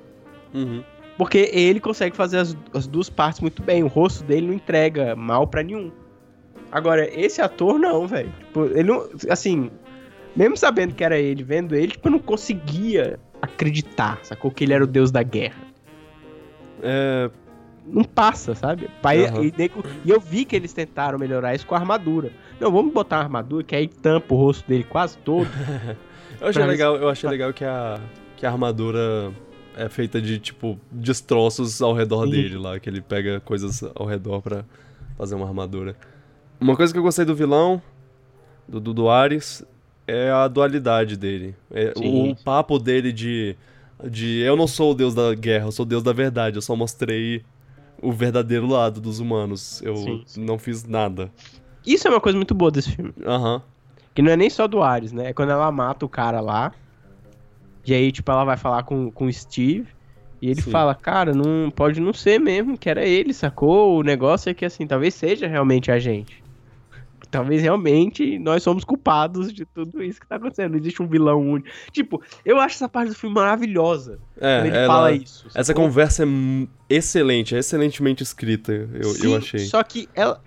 Uhum. Porque ele consegue fazer as, as duas partes muito bem. O rosto dele não entrega mal pra nenhum. Agora, esse ator não, velho. Tipo, ele não. Assim, mesmo sabendo que era ele, vendo ele, tipo, eu não conseguia acreditar, sacou? Que ele era o deus da guerra. É, Não passa, sabe? Pai, Aham. e, e eu vi que eles tentaram melhorar isso com a armadura. Não, vamos botar uma armadura que aí tampa o rosto dele quase todo. Eu achei legal, eu achei legal que a, que a armadura é feita de, tipo, destroços ao redor Sim. dele lá, que ele pega coisas ao redor pra fazer uma armadura. Uma coisa que eu gostei do vilão, do, do, do Ares, é a dualidade dele. É, Sim. o papo dele de, de eu não sou o deus da guerra, eu sou o deus da verdade, eu só mostrei o verdadeiro lado dos humanos. Eu Sim, sim. não fiz nada. Isso é uma coisa muito boa desse filme. Aham. Que não é nem só do Ares, né? É quando ela mata o cara lá. E aí, tipo, ela vai falar com, com o Steve. E ele Sim. fala, cara, não pode não ser mesmo, que era ele, sacou? O negócio é que, assim, talvez seja realmente a gente. Talvez realmente nós somos culpados de tudo isso que tá acontecendo. Não existe um vilão único. Tipo, eu acho essa parte do filme maravilhosa. É, quando ele ela- fala isso. Essa conversa é excelente, é excelentemente escrita, eu, Sim, eu achei. Só que ela.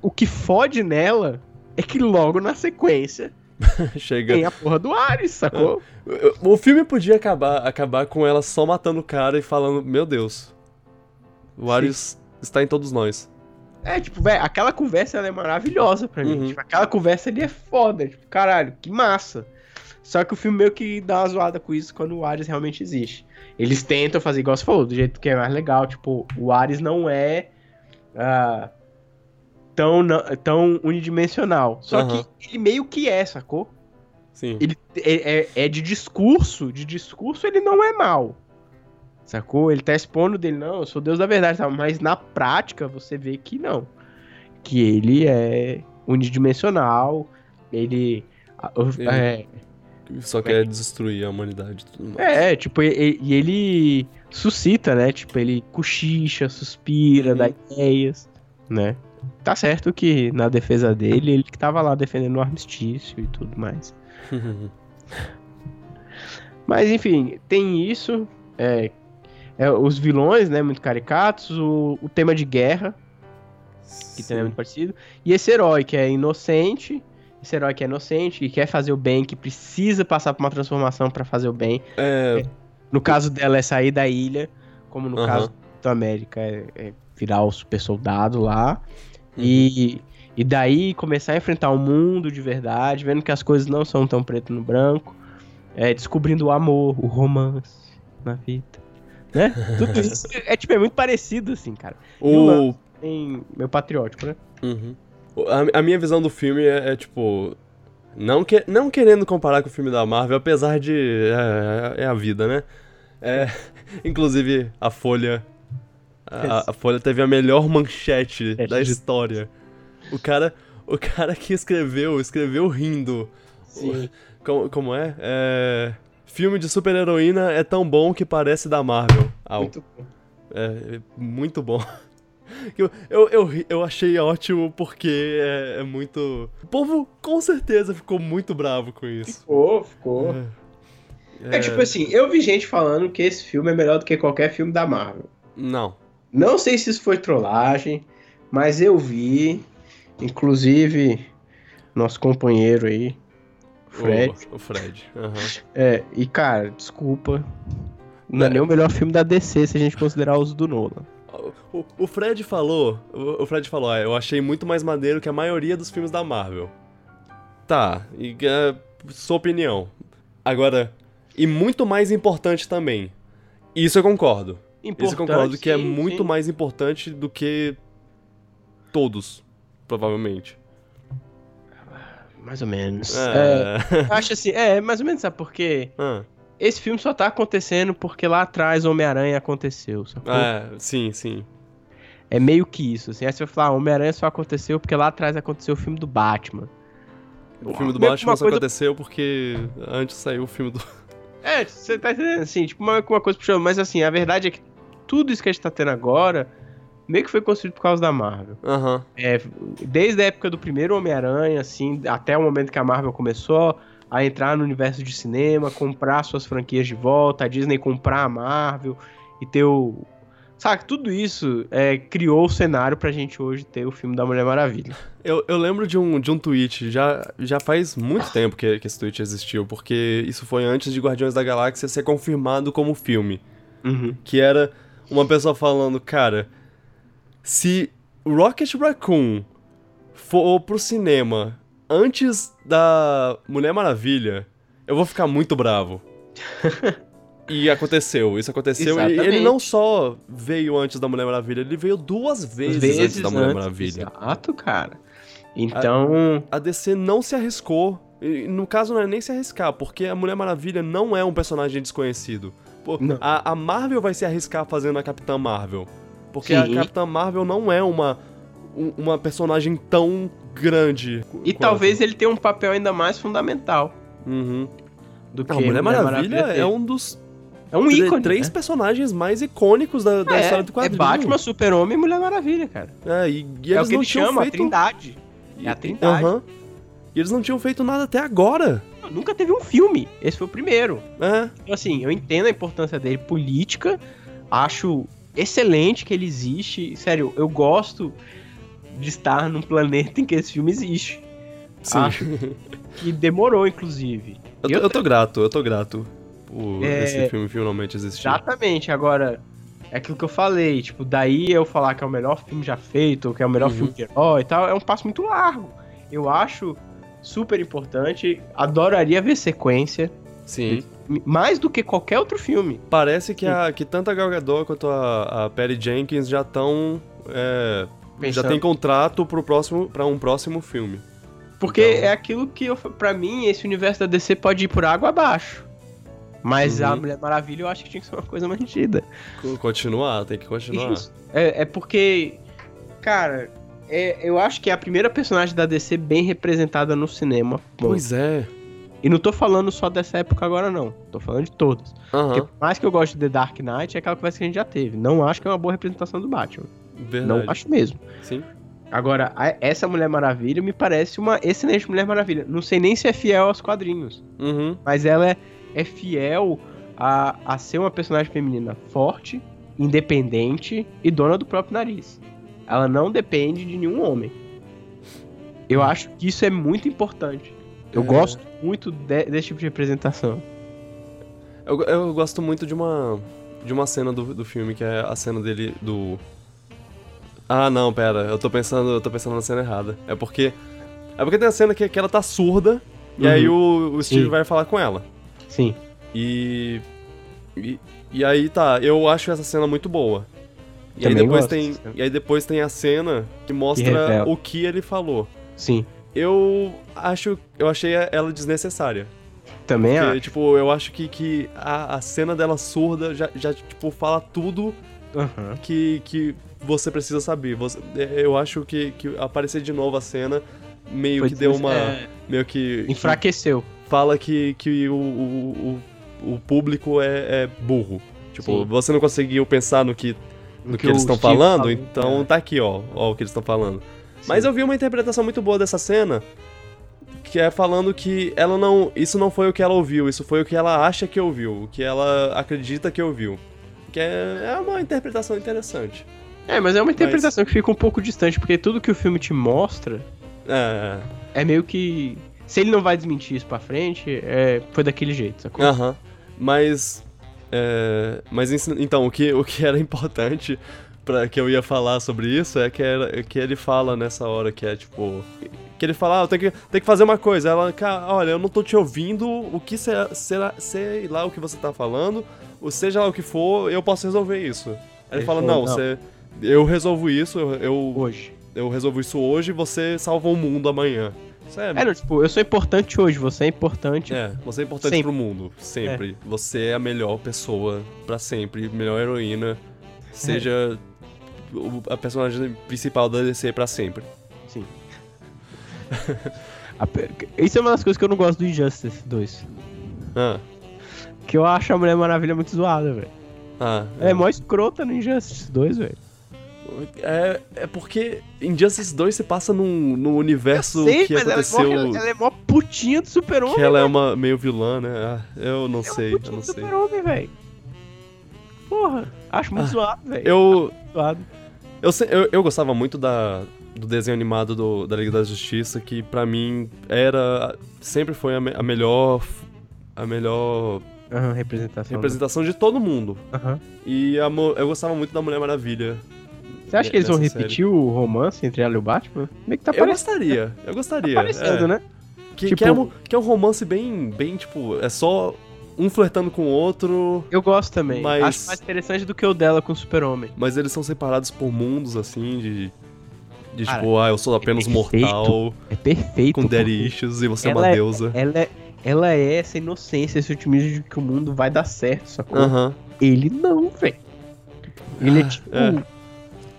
O que fode nela é que logo na sequência Chega. tem a porra do Ares, sacou? O filme podia acabar, acabar com ela só matando o cara e falando, meu Deus, o Sim. Ares está em todos nós. É, tipo, velho, aquela conversa ela é maravilhosa pra mim. Uhum. Tipo, aquela conversa ali é foda. Tipo, caralho, que massa. Só que o filme meio que dá uma zoada com isso quando o Ares realmente existe. Eles tentam fazer igual você falou, do jeito que é mais legal. Tipo, o Ares não é ah, tão, tão unidimensional. Só Aham. que ele meio que é, sacou? Sim. Ele é, é- é de discurso, de discurso ele não é mal. Sacou? Ele tá expondo dele, não, eu sou Deus da verdade, tá? mas na prática você vê que não. Que ele é unidimensional, ele. Ele- É, Só quer destruir a humanidade e tudo mais. é, tipo, e, e- e ele suscita, né? Tipo, ele cochicha, suspira, Uhum. dá ideias, né? Tá certo que na defesa dele, ele que tava lá defendendo o armistício e tudo mais. Mas enfim, tem isso. É, é, os vilões, né? Muito caricatos. O, o tema de guerra, que também é muito parecido. E esse herói que é inocente. Esse herói que é inocente, que quer fazer o bem, que precisa passar por uma transformação pra fazer o bem. É, No caso dela é sair da ilha, como no Aham. caso do América é, é virar o super soldado lá. E, e daí começar a enfrentar o mundo de verdade, vendo que as coisas não são tão preto no branco. É, descobrindo o amor, o romance na vida. Né? Tudo isso é, tipo, é muito parecido, assim, cara. o, Tem meu patriótico, né? Uhum. O- A, a minha visão do filme é, é, tipo. Não, que, não querendo comparar com o filme da Marvel, apesar de. É, é a vida, né? É, inclusive, a Folha. A, a Folha teve a melhor manchete É, da história. O cara, o cara que escreveu, escreveu rindo. Sim. Como, como é? é? Filme de super-heroína é tão bom que parece da Marvel. Au. Muito bom. É, é muito bom. Eu, eu, eu, eu achei ótimo porque é, é muito. O povo com certeza ficou muito bravo com isso. Ficou, ficou. É, tipo assim, eu vi gente falando que esse filme é melhor do que qualquer filme da Marvel. Não. Não sei se isso foi trollagem, mas eu vi. Inclusive, nosso companheiro aí, Fred. O, o Fred. aham. É, e cara, desculpa. Não é nem o melhor filme da DC se a gente considerar os do Nolan. O, o Fred falou. O, Fred falou, ah, eu achei muito mais maneiro que a maioria dos filmes da Marvel. Tá, e é, sua opinião. Agora, e muito mais importante também. Isso eu concordo. Isso eu concordo que é sim, muito sim. mais importante do que todos, provavelmente. Mais ou menos. É, É. eu acho assim, é, mais ou menos, sabe por quê? Ah, Esse filme só tá acontecendo porque lá atrás Homem-Aranha aconteceu, sacou? é, sim, sim. É meio que isso, assim. Aí você vai falar, ah, Homem-Aranha só aconteceu porque lá atrás aconteceu o filme do Batman. O filme do Meio Batman só coisa- aconteceu porque antes saiu o filme do. É, você tá entendendo, assim, tipo, uma, uma coisa puxando, mas assim, a verdade é que tudo isso que a gente tá tendo agora meio que foi construído por causa da Marvel. Aham. É, desde a época do primeiro Homem-Aranha, assim, até o momento que a Marvel começou a entrar no universo de cinema, comprar suas franquias de volta, a Disney comprar a Marvel e ter o. Sabe, tudo isso é, criou o cenário pra gente hoje ter o filme da Mulher Maravilha. Eu, eu lembro de um, de um tweet, já, já faz muito tempo que, que esse tweet existiu, porque isso foi antes de Guardiões da Galáxia ser confirmado como filme. Uhum. Que era uma pessoa falando, cara, se Rocket Raccoon for pro cinema antes da Mulher Maravilha, eu vou ficar muito bravo. e aconteceu, isso aconteceu. E ele Exatamente. não só veio antes da Mulher Maravilha, ele veio duas vezes, antes da Mulher antes, Maravilha. Exato, cara. Então. A DC não se arriscou. E, no caso, não é nem se arriscar, porque a Mulher Maravilha não é um personagem desconhecido. Pô, a, a Marvel vai se arriscar fazendo a Capitã Marvel. Porque Sim. a Capitã Marvel não é uma, um- uma personagem tão grande. E talvez ele tenha um papel ainda mais fundamental Uhum. do que a Mulher Maravilha, é teve. um dos É um ícone. três né? personagens mais icônicos da, da é, história do é quadrinho. Batman, Super-Homem e Mulher Maravilha, cara. É, e, e é eles o que não ele chama, a feito... Trindade. É a Trindade. Aham. E eles não tinham feito nada até agora. Nunca teve um filme. Esse foi o primeiro. É. Então, assim, eu entendo a importância dele política. Acho excelente que ele existe. Sério, eu gosto de estar num planeta em que esse filme existe. Sim. Acho que demorou, inclusive. Eu, tô, eu tô grato, eu tô grato por É, esse filme finalmente existir. Exatamente, agora. É aquilo que eu falei, tipo, daí eu falar que é o melhor filme já feito, ou que é o melhor Uhum. filme de herói e tal, é um passo muito largo. Eu acho super importante, adoraria ver sequência, Sim. Mais do que qualquer outro filme. Parece que, a, que tanto a Gal Gadot quanto a, a Patty Jenkins já estão. já Pensando. tem contrato pro próximo, pra um próximo filme. Porque Então- é aquilo que, eu, pra mim, esse universo da DC pode ir por água abaixo. Mas Uhum. a Mulher Maravilha eu acho que tinha que ser uma coisa mantida. Co- Continuar, tem que continuar. Isso. É, é porque, cara, é- eu acho que é a primeira personagem da DC bem representada no cinema. Pois é. E não tô falando só dessa época agora, não. Tô falando de todas. Porque por mais que eu goste de The Dark Knight, é aquela conversa que a gente já teve. Não acho que é uma boa representação do Batman. verdade. Não acho mesmo. Sim. Agora, essa Mulher Maravilha me parece uma excelente Mulher Maravilha. Não sei nem se é fiel aos quadrinhos. Uhum. Mas ela é, é fiel a, a ser uma personagem feminina forte, independente e dona do próprio nariz. Ela não depende de nenhum homem. Eu acho que isso é muito importante. Eu É. gosto muito de- desse tipo de representação. Eu, eu gosto muito de uma. De uma cena do, do filme, que é a cena dele do. Ah não, pera, eu tô pensando. Eu tô pensando na cena errada. É porque. É porque tem a cena que, que ela tá surda, e Uhum. aí o, o Steve Sim. vai falar com ela. Sim. E, e. e aí tá, eu acho essa cena muito boa. E aí, Também depois gosto tem, e aí depois tem a cena que mostra revela. o que ele falou. Sim. Eu acho. Eu achei ela desnecessária. Também Porque, acho. tipo, eu acho que, que a, a cena dela surda já, já, tipo, fala tudo Aham. que, que você precisa saber. Você- eu acho que, que aparecer de novo a cena meio Foi que deu uma. é, Meio que. enfraqueceu. Fala que, que o, o, o, o público é, é burro. Tipo, Sim. você não conseguiu pensar no que no que, que eles estão falando, falou, então é. tá aqui, ó, ó o que eles estão falando. Mas eu vi uma interpretação muito boa dessa cena, que é falando que ela não, isso não foi o que ela ouviu, isso foi o que ela acha que ouviu, o que ela acredita que ouviu. Que é, é uma interpretação interessante. É, mas é uma interpretação que fica um pouco distante, porque tudo que o filme te mostra É, é meio que. Se ele não vai desmentir isso pra frente, é... foi daquele jeito, sacou? Aham. Mas. é, mas então, o que, o que era importante para que eu ia falar sobre isso é que, era, que ele fala nessa hora que é tipo. Que ele fala, ah, eu tenho que, tenho que fazer uma coisa. Ela, cara, olha, eu não tô te ouvindo, o que será, será, sei lá o que você tá falando, ou seja lá o que for, eu posso resolver isso. Aí ele, Ele fala, falou, não, "Não." você. Eu resolvo isso, eu, eu, Hoje. eu resolvo isso hoje você salva o mundo amanhã. Isso é, É, não, tipo, eu sou importante hoje, você é importante. é, você é importante Sempre. pro mundo, sempre. Você é a melhor pessoa pra sempre, melhor heroína. Seja o- a personagem principal da DC pra sempre. Sim. Isso é uma das coisas que eu não gosto do Injustice 2. Ah, Que eu acho a Mulher Maravilha muito zoada, velho. ah, Ela é mó escrota no Injustice 2, velho. é, é porque Injustice 2 se passa num, num universo Sei, que mas aconteceu. ela é mó, ela é mó putinha do super-homem. que ela é uma meio vilã, né? Ah, eu não Ela é sei, uma eu não do sei. super-homem, velho. Porra, acho muito Ah, zoado, velho. Eu, Zoado. Eu, eu, eu gostava muito da, do desenho animado do- da Liga da Justiça, que pra mim era. Sempre foi a, me- a melhor. A melhor Aham, representação. representação de todo mundo. Aham. E a eu gostava muito da Mulher Maravilha. Você acha que eles vão repetir o romance entre ela e o Batman? Meio que tá Eu gostaria, eu gostaria. parecendo é. né? Que, Tipo- que, é um, que é um romance bem, bem, tipo, é só um flertando com o outro, Eu gosto também. Mas- Acho mais interessante do que o dela com o super-homem. mas eles são separados por mundos, assim, de. De Cara, tipo, ah, eu sou apenas perfeito. mortal, É perfeito. com daddy issues, e você é uma é- deusa. Ela é, ela é essa inocência, esse otimismo de que o mundo vai dar certo, sacou? Aham. Ele não, velho. Ele é Ah, tipo. é.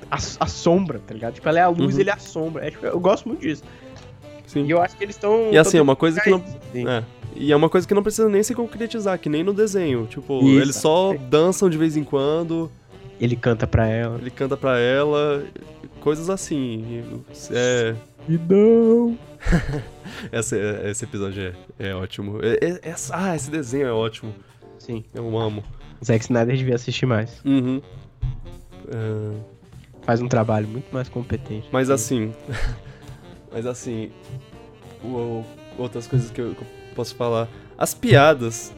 A, a sombra, tá ligado? Tipo, ela é a luz, Uhum. ele é a sombra. É, tipo, eu gosto muito disso. Sim. E eu acho que eles estão. E assim, é uma coisa que não. Sim. É. E é uma coisa que não precisa nem se concretizar, que nem no desenho. Tipo, Isso. eles só dançam de vez em quando, Ele canta pra ela. ele canta pra ela, coisas assim. É. E não. Esse, esse episódio é, é ótimo. É- é- essa- ah, esse desenho é ótimo. Sim. Eu amo. Zack Snyder devia assistir mais. Uhum. É, Faz um trabalho muito mais competente. mas assim. mas assim. outras coisas que eu posso falar. As piadas.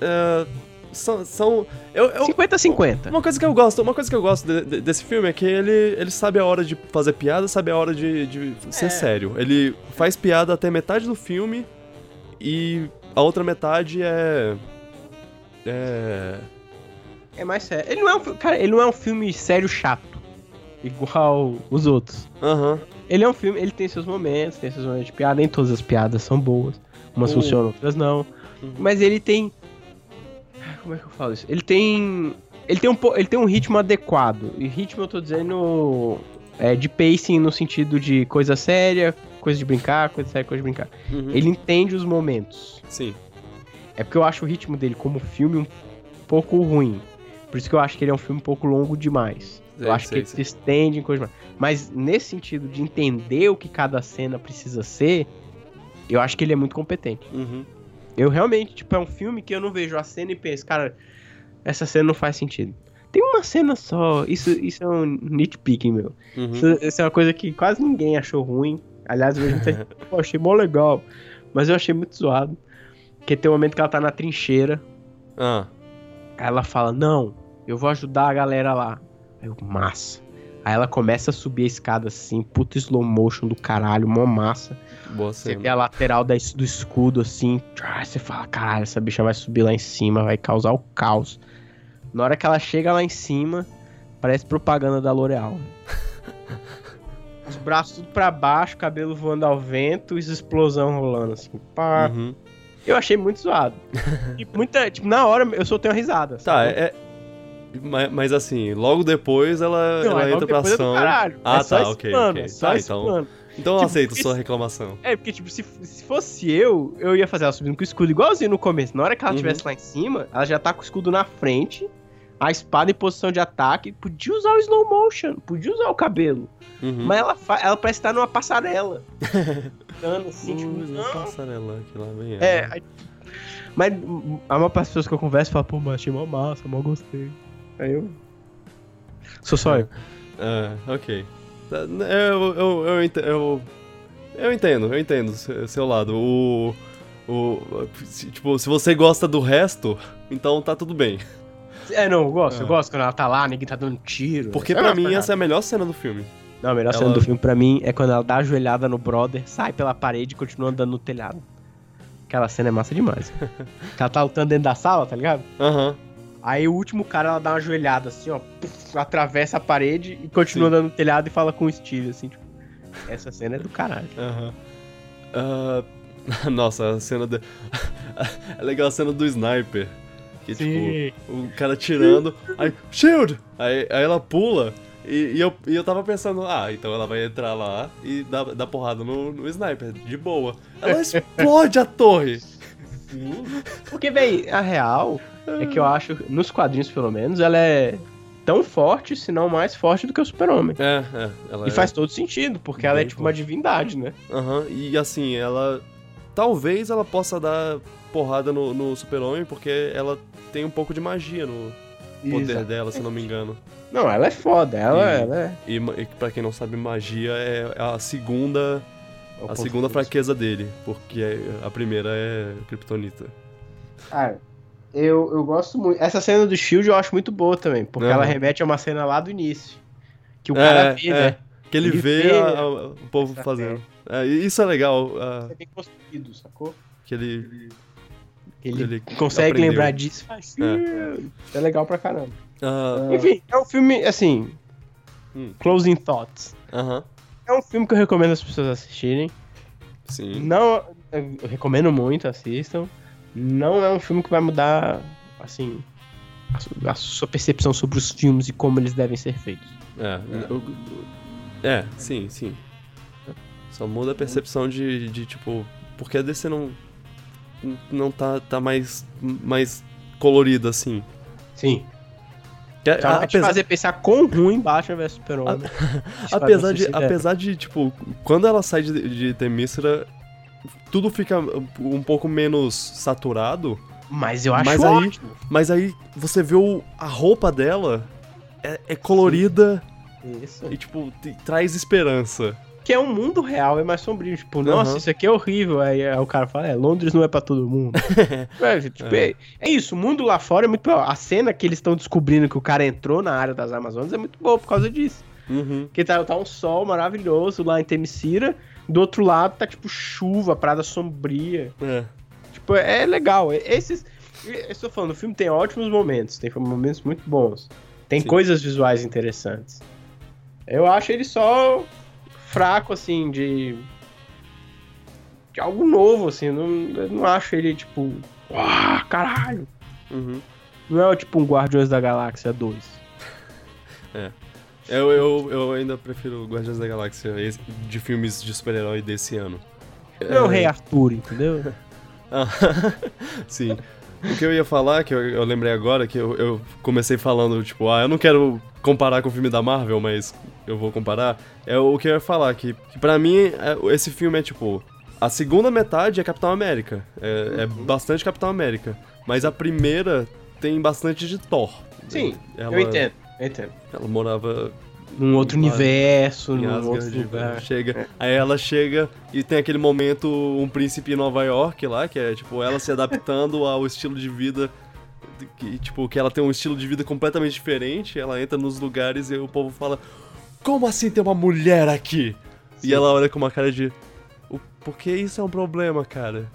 é, são. são eu, eu, 50-50. Uma coisa que eu gosto, uma coisa que eu gosto de- de- desse filme é que ele, ele sabe a hora de fazer piada, sabe a hora de, de ser É. sério. Ele faz piada até metade do filme e a outra metade é. É. É mais sério. Ele não é um, cara, ele não é um filme sério chato. Igual os outros. Aham. Ele é um filme, ele tem seus momentos, tem seus momentos de piada, nem todas as piadas são boas. Umas funcionam, outras não. Uhum. Mas ele tem. Como é que eu falo isso? Ele tem. Ele tem um, ele tem um ritmo adequado. E ritmo eu tô dizendo. É, de pacing no sentido de coisa séria, coisa de brincar, coisa séria, coisa de brincar. Uhum. Ele entende os momentos. Sim. É porque eu acho o ritmo dele como filme um pouco ruim. Por isso que eu acho que ele é um filme um pouco longo demais. Eu acho sei, que ele sei. se estende em coisas mais. Mas nesse sentido de entender o que cada cena precisa ser, eu acho que ele é muito competente. Uhum. Eu realmente, tipo, é um filme que eu não vejo a cena e penso, cara, essa cena não faz sentido. Tem uma cena só, isso, isso é um nitpicking, meu. Uhum. Isso, isso é uma coisa que quase ninguém achou ruim. Aliás, eu gente, pô, achei mó legal. Mas eu achei muito zoado. Porque tem um momento que ela tá na trincheira, Ah. Aí ela fala, não, eu vou ajudar a galera lá. Eu, massa. Aí ela começa a subir a escada assim, puta slow motion do caralho, mó massa. Boa Você cena. vê a lateral da- do escudo assim, você fala, caralho, essa bicha vai subir lá em cima, vai causar o caos. Na hora que ela chega lá em cima, parece propaganda da L'Oreal. Os braços tudo pra baixo, cabelo voando ao vento e explosão rolando assim. Pá. Uhum. Eu achei muito zoado. e muita, tipo, na hora eu soltei uma risada. Tá, sabe? é. É- Mas, mas assim, logo depois ela, Não, ela logo entra pra é ação. caralho. Ah, é só tá, ok, plano, ok. é só Tá, esse então- plano. Então eu Tipo, aceito esse- sua reclamação. É, porque, tipo, se, se fosse eu, eu ia fazer ela subindo com o escudo igualzinho no começo. Na hora que ela Uhum. estivesse lá em cima, ela já tá com o escudo na frente, a espada em posição de ataque, podia usar o slow motion, podia usar o cabelo. Uhum. Mas ela, ela parece estar numa passarela. Dando assim, tipo, Ui, uma não. passarela que lá vem É, ela. aí- mas hum, a maior parte das pessoas que eu converso fala, pô, mas achei mó massa, mó gostei. Aí eu. Sou só eu. Ah, ok. Eu, eu, eu, eu, eu entendo, eu entendo o seu, lado. O, o, se- tipo, se você gosta do resto, então tá tudo bem. É, não, eu gosto, eu Ah. gosto quando ela tá lá, ninguém tá dando tiro. Porque pra gosto mim essa é a melhor cena do filme. Não, a melhor cena ela- do filme pra mim é quando ela dá a joelhada no brother, sai pela parede e continua andando no telhado. Aquela cena é massa demais. Ela tá lutando dentro da sala, tá ligado? Aham. Aí o último cara, ela dá uma joelhada assim, ó, puf, atravessa a parede e continua Sim. andando no telhado e fala com o Steve, assim, tipo. Essa cena é do caralho. Aham. Ah, nossa, a cena do. é legal a cena do sniper. Que tipo, o cara tirando, aí, shield! Aí, aí ela pula, e, e eu, e eu tava pensando, ah, então ela vai entrar lá e dar, dar porrada no, no sniper, de boa. Ela explode a torre! Porque, véi, a real é que eu acho, nos quadrinhos pelo menos, ela é tão forte, se não mais forte do que o super-homem. É, é. Ela E é- faz todo sentido, porque ela é Bem tipo uma divindade, né? Aham, e assim, ela. Talvez ela possa dar porrada no, no super-homem, porque ela tem um pouco de magia no poder Exato. dela, se não me engano. Não, ela é foda, ela, E- ela é. E, e pra quem não sabe, magia é a segunda, é a segunda fraqueza dele, porque a primeira é Kryptonita. Cara, eu, eu gosto muito. Essa cena do Shield eu acho muito boa também, porque ela remete a uma cena lá do início. Que o É, cara vê, é. né? Que ele, Ele vê, vê a- a- o povo essa fazendo. É, isso é legal, É bem construído, sacou? que ele. Ele, Ele consegue aprendeu. lembrar disso. faz, "Shield". É legal pra caramba. ah, Enfim, é um filme, assim. Hum. Closing Thoughts. É um filme que eu recomendo as pessoas assistirem. sim. Não. Eu recomendo muito, assistam. Não é um filme que vai mudar, assim. a su- A sua percepção sobre os filmes e como eles devem ser feitos. É, eu- é, sim, sim. Só muda a percepção de, de tipo, porque a DC não não tá, tá mais mais colorida assim. Sim. Que- Então, a- te fazer pensar quão ruim Batman vs Super-Homem. apesar de apesar de tipo, quando ela sai de, de Temícera, tudo fica um pouco menos saturado, Mas eu acho Mas aí- ótimo. mas aí você vê o, a roupa dela é, é colorida Isso. e tipo traz esperança. Que é um mundo real, é mais sombrio. Tipo, nossa, Aham. isso aqui é horrível. Aí, aí o cara fala, é, Londres não é pra todo mundo. é, tipo, é. é isso, o mundo lá fora é muito pior. A cena que eles estão descobrindo que o cara entrou na área das Amazonas é muito boa por causa disso. Uhum. Porque tá, tá um sol maravilhoso lá em Temicira, do outro lado tá tipo chuva, prada sombria. É. Tipo, é legal. É- Esses. Eu estou falando, o filme tem ótimos momentos, tem momentos muito bons. Tem Sim. coisas visuais interessantes. Eu acho ele só fraco, assim, de. de algo novo, assim. Eu não, eu não acho ele, tipo. Ah, caralho! Uhum. Não é tipo um Guardiões da Galáxia 2. Eu, eu, eu ainda prefiro Guardiões da Galáxia de filmes de super-herói desse ano. Não é o Rei Arthur, entendeu? Ah, Sim. O que eu ia falar, que eu, eu lembrei agora, que eu, eu comecei falando, tipo, ah, eu não quero comparar com o filme da Marvel, mas eu vou comparar, é o que eu ia falar, que, que pra mim, é- esse filme é, tipo, a segunda metade é Capitão América, é, é bastante Capitão América, mas a primeira tem bastante de Thor. Sim, Ela, eu entendo, Ela morava Num outro universo, num Asgard, outro lugar. chega, aí ela chega e tem aquele momento um príncipe em Nova York lá, que é tipo ela se adaptando ao estilo de vida que tipo que ela tem um estilo de vida completamente diferente, ela entra nos lugares e o povo fala: "Como assim tem uma mulher aqui?" Sim. E ela olha com uma cara de "O- por que isso é um problema, cara?"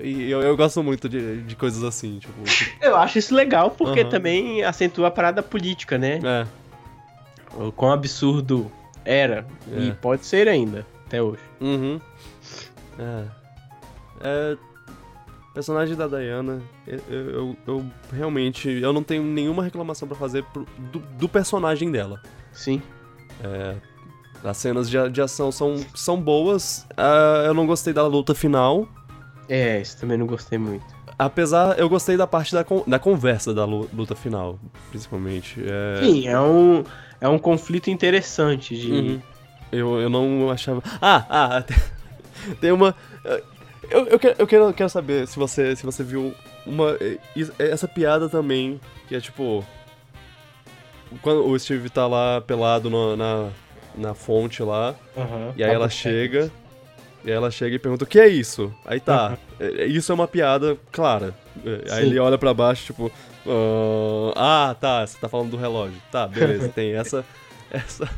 E eu, eu gosto muito de, de coisas assim, tipo, Eu acho isso legal, porque Aham. também acentua a parada política, né? é, O quão absurdo era. E É. pode ser ainda, até hoje. Uhum. É. É. Personagem da Diana, eu, eu, eu realmente. Eu não tenho nenhuma reclamação pra fazer pro- do, do personagem dela. Sim. As cenas de, de ação são, são boas. ah, eu não gostei da luta final. É, isso também não gostei muito. Apesar, eu gostei da parte da, con- da conversa da lu- luta final, principalmente. É, Sim, é um, é um conflito interessante de. Uhum. Eu, eu não achava. Ah, ah, tem, tem uma. Eu, eu, quero, eu quero, saber se você, se você viu uma. is- Essa piada também, que é tipo. Quando o Steve tá lá pelado no- na, na fonte lá, Aham, e aí tá ela chega. E aí ela chega e pergunta: o que é isso? Aí tá. é- é- Isso é uma piada clara. É, Aí Sim. ele olha pra baixo, tipo. "Ah, Ah, tá, você tá falando do relógio. Tá, beleza, tem essa. Essa.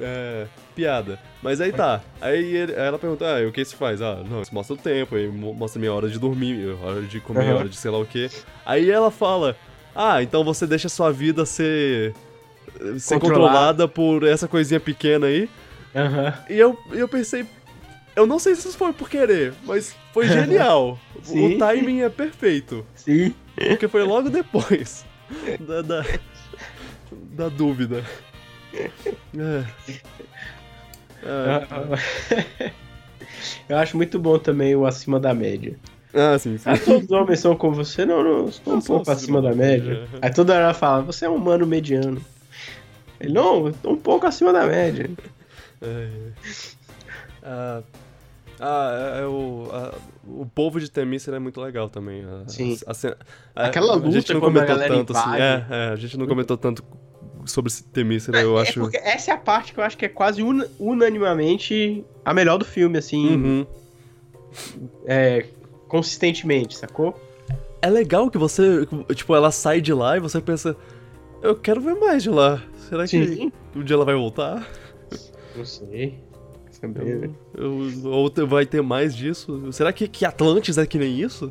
É, piada. Mas aí tá. Aí, ele- aí ela pergunta: Ah, o que isso faz? Ah, não, isso mostra o tempo, aí mo- mostra minha hora de dormir, hora de comer, Aham. hora de sei lá o quê. Aí ela fala: Ah, então você deixa sua vida ser. ser Controlada. controlada por essa coisinha pequena aí. Aham. E eu, e eu pensei, eu não sei se isso foi por querer, mas foi genial. Sim. o timing é perfeito. Sim. Porque foi logo depois da, da, da dúvida. É. É. Eu acho muito bom também o acima da média. Ah, sim, sim. Ah, todos os homens são como você? Não, não, estou um pouco acima da média. Aí toda hora ela fala, você é um humano mediano. Ele, não, tô um pouco acima da média. É. Ah, ah, é, é o, a- o povo de Temícera é muito legal também. A- Sim. a Aquela A gente luta não comentou galera tanto assim. É, é, a gente não comentou tanto sobre Temícera, eu É acho. porque essa é a parte que eu acho que é quase una- unanimamente a melhor do filme, assim, Uhum. é, consistentemente, sacou? É legal que você, tipo, ela sai de lá e você pensa, eu quero ver mais de lá. Será que Sim. um dia ela vai voltar? Não sei. Eu- ou vai ter mais disso? Será que, que Atlantis é que nem isso?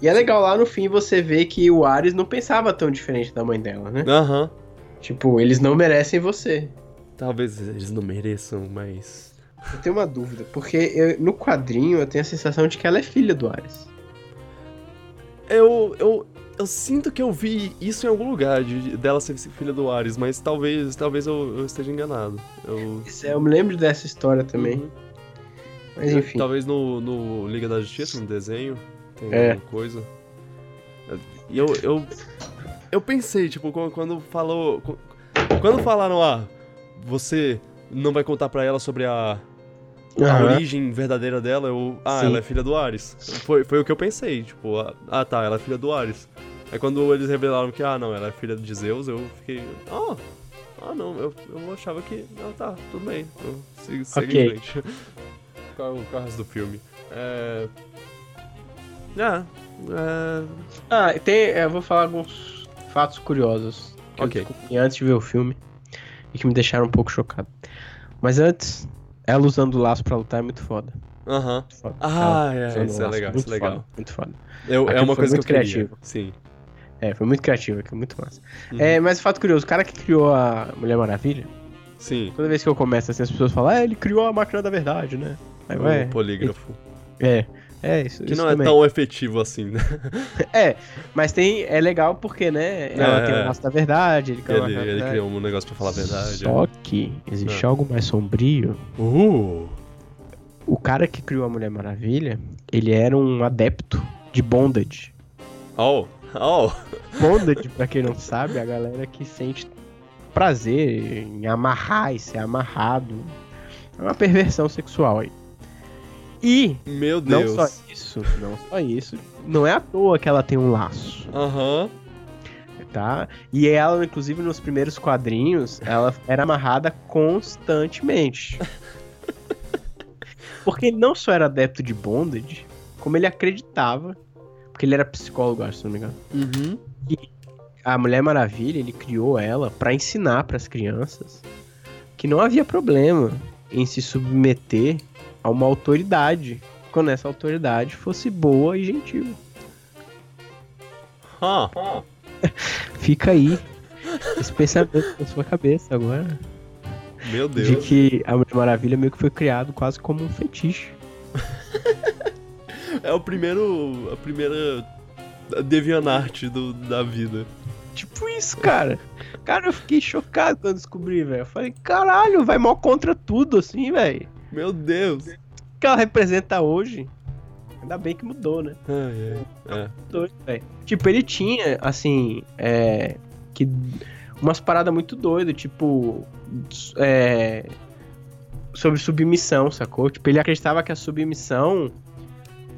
E é legal lá no fim você ver que o Ares não pensava tão diferente da mãe dela, né? Aham. Tipo, eles não merecem você. Talvez eles não mereçam, mas. Eu tenho uma dúvida, porque eu- no quadrinho eu tenho a sensação de que ela é filha do Ares. Eu, eu, eu sinto que eu vi isso em algum lugar, de, dela ser filha do Ares, mas talvez, talvez eu, eu esteja enganado. Eu. Isso é- Eu me lembro dessa história também. Uhum. Mas enfim. Talvez no, no Liga da Justiça, no desenho, tem É. alguma coisa. E eu, eu, eu pensei, tipo, quando, falou. qu- Quando falaram, ah, você não vai contar pra ela sobre a, a origem verdadeira dela, eu. Ah, Sim. ela é filha do Ares. Foi, foi o que eu pensei, tipo, ah, ah, tá, ela é filha do Ares. Aí quando eles revelaram que, ah, não, ela é filha de Zeus, eu fiquei. Ah, ah não, eu, eu achava que. Ah, tá, tudo bem. Eu sigo, segue Ok. em frente. Qual é o resto do filme? É. É. é... Ah, tem, eu vou falar alguns fatos curiosos que Ok. eu descobri antes de ver o filme e que me deixaram um pouco chocado. Mas antes, ela usando o laço pra lutar é muito foda. Aham. Muito foda. Ah, Ela é, isso é laço, legal, muito isso é legal. Foda, muito foda. Eu, é uma coisa que eu muito criativo. Sim. É, foi muito criativo, que é muito massa. Uhum. É, mas fato curioso, o cara que criou a Mulher Maravilha, Sim. toda vez que eu começo assim, as pessoas falam, ah, ele criou a máquina da verdade, né? Aí, O ué, polígrafo. é, é, isso, Que isso não é também. tão efetivo assim, né? É, mas tem, é legal porque, né, ela É, tem é. o laço da verdade, ele Ele, ele verdade. criou um negócio pra falar a verdade. Só que existe Ah. algo mais sombrio. Uh! O cara que criou a Mulher Maravilha, ele era um adepto de bondage. Oh! Oh! Bondage, pra quem não sabe, é a galera que sente prazer em amarrar e ser amarrado. É uma perversão sexual aí. E, Meu não Deus. só isso, não só isso, não é à toa que ela tem um laço, Aham. tá? E ela, inclusive, nos primeiros quadrinhos, ela era amarrada constantemente. Porque ele não só era adepto de bondage, como ele acreditava, porque ele era psicólogo, acho, se não me engano. Uhum. A Mulher Maravilha, ele criou ela pra ensinar pras crianças que não havia problema em se submeter a uma autoridade, quando essa autoridade fosse boa e gentil. Ah. Fica aí esse pensamento na sua cabeça agora. Meu Deus. De que a Mulher Maravilha meio que foi criado quase como um fetiche. É o primeiro. A primeira. Devianarte do, da vida. Tipo isso, cara. Cara, eu fiquei chocado quando descobri, velho. Eu falei, caralho, vai mó contra tudo, assim, velho. Meu Deus. O que ela representa hoje? Ainda bem que mudou, né? Ai. É. Velho. Tipo, ele tinha, assim, é. Que. Umas paradas muito doidas, tipo. É. Sobre submissão, sacou? Tipo, ele acreditava que a submissão.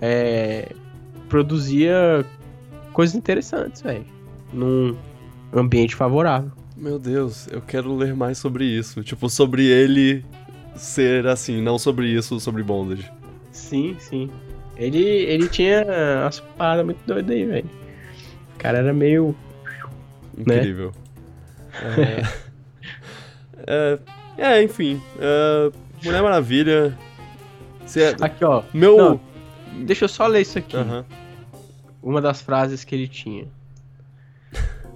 É. Produzia coisas interessantes, velho. Num ambiente favorável. Meu Deus, eu quero ler mais sobre isso. Tipo, sobre ele ser assim, não sobre isso, sobre bondage. Sim, sim. Ele, ele tinha umas paradas muito doidas aí, velho. O cara era meio. Né? Incrível. É... é, é, enfim. é, Mulher Maravilha. É- Aqui, ó. Meu. Não, Deixa eu só ler isso aqui. Aham. Uma das frases que ele tinha.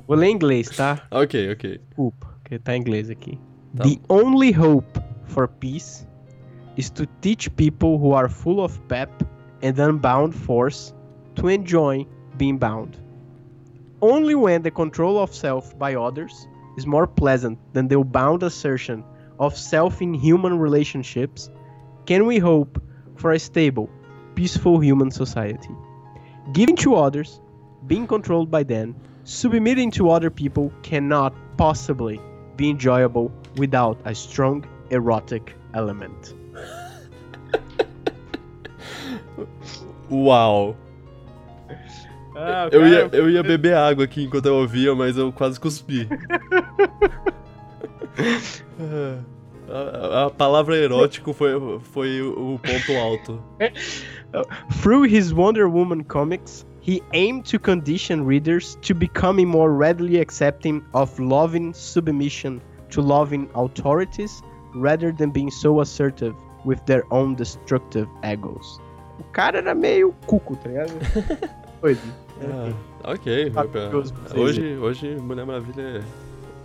Vou ler em inglês, tá? Ok, ok. Desculpa, que tá em inglês aqui. Tá. The only hope for peace is to teach people who are full of pep and unbound force to enjoy being bound. Only when the control of self by others is more pleasant than the bound assertion of self in human relationships can we hope for a stable, peaceful human society. Giving to others, being controlled by them, submitting to other people cannot possibly be enjoyable without a strong erotic element. Uau. Ah, Eu ia, eu ia beber água aqui enquanto eu ouvia, mas eu quase cuspi. A, a palavra erótico foi, foi o ponto alto. Through his Wonder Woman comics, he aimed to condition readers to becoming more readily accepting of loving submission to loving authorities rather than being so assertive with their own destructive egos. O cara era meio cuco, tá ligado? Doido. Ah, ok. Vocês Hoje, hoje Mulher Maravilha é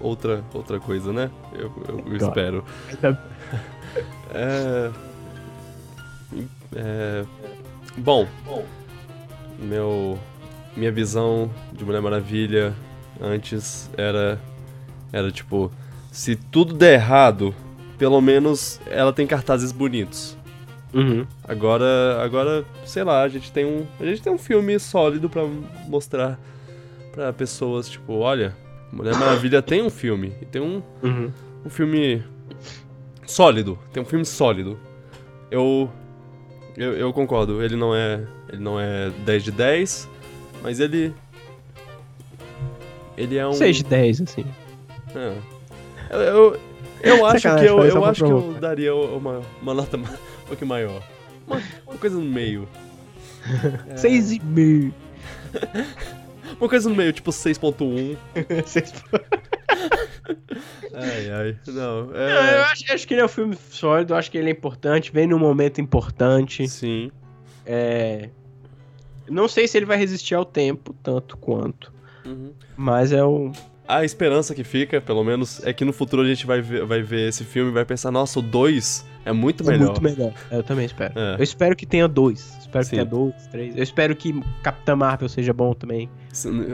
outra, outra coisa, né? Eu, eu Claro. espero. Ainda- É, é, bom, meu, minha visão de Mulher Maravilha antes era, era tipo, se tudo der errado, pelo menos ela tem cartazes bonitos. Uhum. Agora, agora, sei lá, a gente tem um, a gente tem um filme sólido pra mostrar pra pessoas, tipo, olha, Mulher Maravilha tem um filme, e tem um, Uhum. um filme sólido, tem um filme sólido. Eu, eu eu concordo, ele não é, ele não é 10 de 10, mas ele ele é um 6 de 10, assim. é. Eu, eu, eu acho Sacanagem, que eu, eu acho que eu daria uma, uma nota um pouquinho maior. Uma, uma coisa no meio. É, 6,5. Uma coisa no meio, tipo 6.1. 6 Ai, ai. Não, Não, eu é. acho, acho que ele é um filme sólido, eu acho que ele é importante, vem num momento importante. Sim. É... Não sei se ele vai resistir ao tempo, tanto quanto. Uhum. Mas é um. A esperança que fica, pelo menos, é que no futuro a gente vai ver, vai ver esse filme e vai pensar, nossa, o 2 é muito é melhor. muito melhor. Eu também espero. É. Eu espero que tenha dois. Espero Sim. que tenha dois, três. Eu espero que Capitã Marvel seja bom também.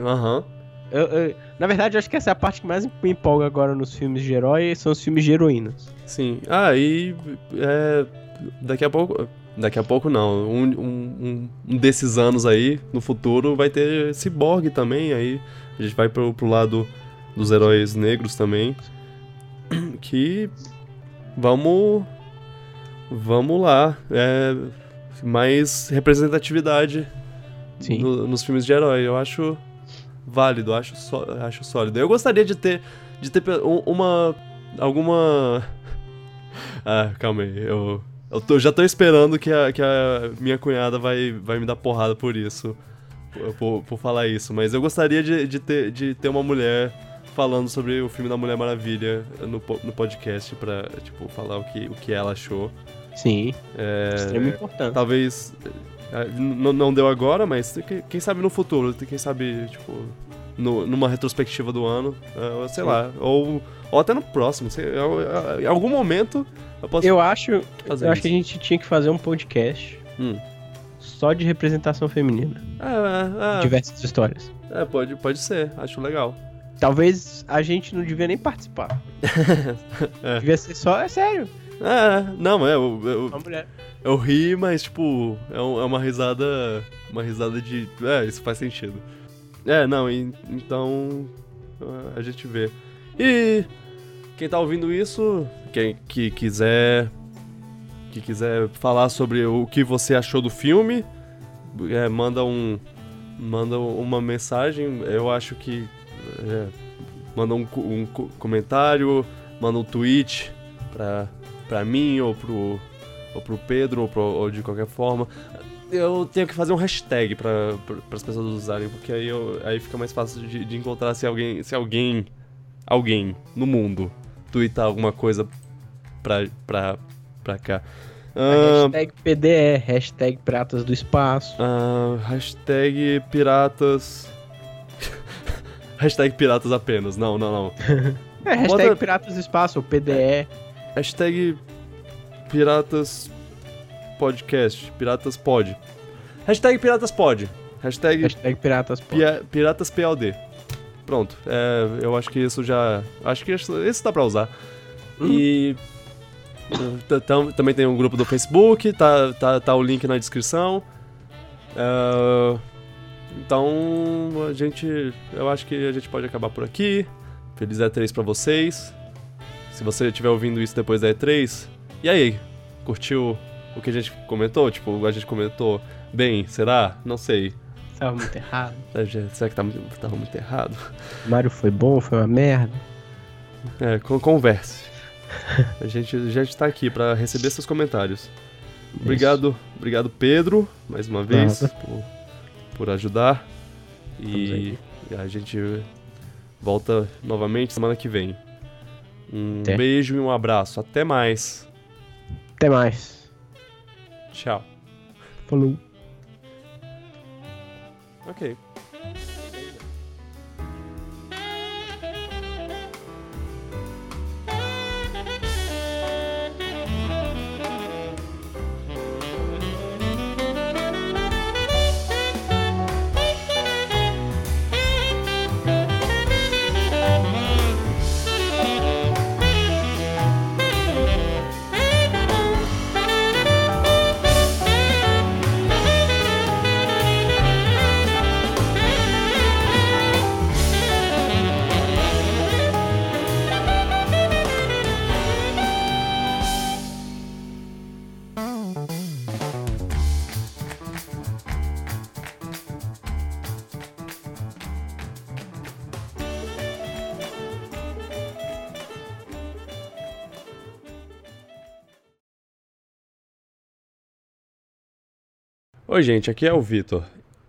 Aham. Eu- eu- na verdade, eu acho que essa é a parte que mais me empolga agora nos filmes de herói, são os filmes de heroínas. Sim. Ah, e é, daqui a pouco. Daqui a pouco não. Um, um, um- um desses anos aí, no futuro, vai ter Cyborg também. Aí a gente vai pro, pro lado dos heróis negros também. Que. Vamos. Vamos lá. É, mais representatividade no- nos filmes de herói. Eu acho válido, acho, só, acho sólido. Eu gostaria de ter, de ter um- uma. alguma. Ah, calma aí. Eu, eu tô- já tô esperando que a, que a minha cunhada vai, vai me dar porrada por isso. Por, por- por falar isso. Mas eu gostaria de, de, ter, de ter uma mulher falando sobre o filme da Mulher Maravilha no, no podcast pra, tipo, falar o que, o que ela achou. Sim. É, Extremamente importante. Talvez. n- Não deu agora, mas que- quem sabe no futuro, quem sabe, tipo, no- numa retrospectiva do ano, eh, sei Sim. lá, ou, ou até no próximo, sei, eu- em algum momento eu posso Eu acho, eu isso. acho que a gente tinha que fazer um podcast Hum. só de representação feminina. É, é, Diversas histórias. é, pode, pode ser, acho legal. Talvez a gente não devia nem participar. É. Devia ser só, é sério, É, não, é, eu, eu, uma mulher. eu ri, mas, tipo, é, um- é uma risada. Uma risada de. É, isso faz sentido. É, não, e- então. ah, A gente vê. E. Quem tá ouvindo isso, quem que quiser. Que quiser falar sobre o que você achou do filme, é, manda um. Manda uma mensagem. Eu acho que. É, manda um, um co- comentário, manda um tweet pra, pra mim ou pro, ou pro Pedro ou, pro- ou de qualquer forma. Eu tenho que fazer um hashtag pra, as pessoas usarem, porque aí, eu, aí fica mais fácil de, de encontrar se alguém, se alguém, alguém no mundo tweetar alguma coisa pra, pra, pra cá. Ah, Hashtag PDE, hashtag Pratas do Espaço. ah, hashtag piratas. Hashtag piratas apenas. Não, não, não. É, hashtag Bota- Piratas Espaço, PDE. Hashtag Piratas Podcast. Piratas Pod. Hashtag Piratas Pod. Hashtag Hashtag Piratas Pop. Pia- Piratas PLD. Pronto. É, eu acho que isso já. Acho que isso, dá pra usar. E. t- tam- Também tem um grupo do Facebook, tá, tá, tá o link na descrição. É, então, a gente. Eu acho que a gente pode acabar por aqui. Feliz E3 pra vocês. Se você estiver ouvindo isso depois da E3, e aí? Curtiu o que a gente comentou? Tipo, a gente comentou bem, será? Não sei. Tava muito errado. É, Será que tá muito- tava muito errado? Mario foi bom, foi uma merda. É, con- converse. A gente, a gente tá aqui pra receber seus comentários. Obrigado, obrigado Pedro, mais uma vez, Nada. por, por ajudar. E, e a gente volta novamente semana que vem. Um Até. beijo e um abraço. Até mais. Até mais. Tchau. Falou. Ok. Oi, gente, aqui é o Vitor.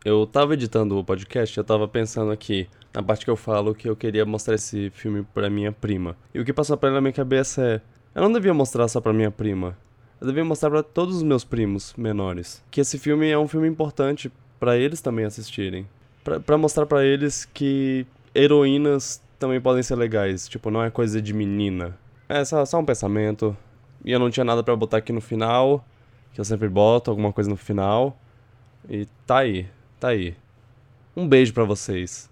Eu tava editando o podcast, eu tava pensando aqui na parte que eu falo que eu queria mostrar esse filme pra minha prima. E o que passou pela minha cabeça é: eu não devia mostrar só pra minha prima. Eu devia mostrar pra todos os meus primos menores que esse filme é um filme importante pra eles também assistirem. Pra mostrar pra eles que heroínas também podem ser legais, tipo, não é coisa de menina. É só, só um pensamento. E eu não tinha nada pra botar aqui no final, que eu sempre boto alguma coisa no final. E tá aí, tá aí. Um beijo pra vocês.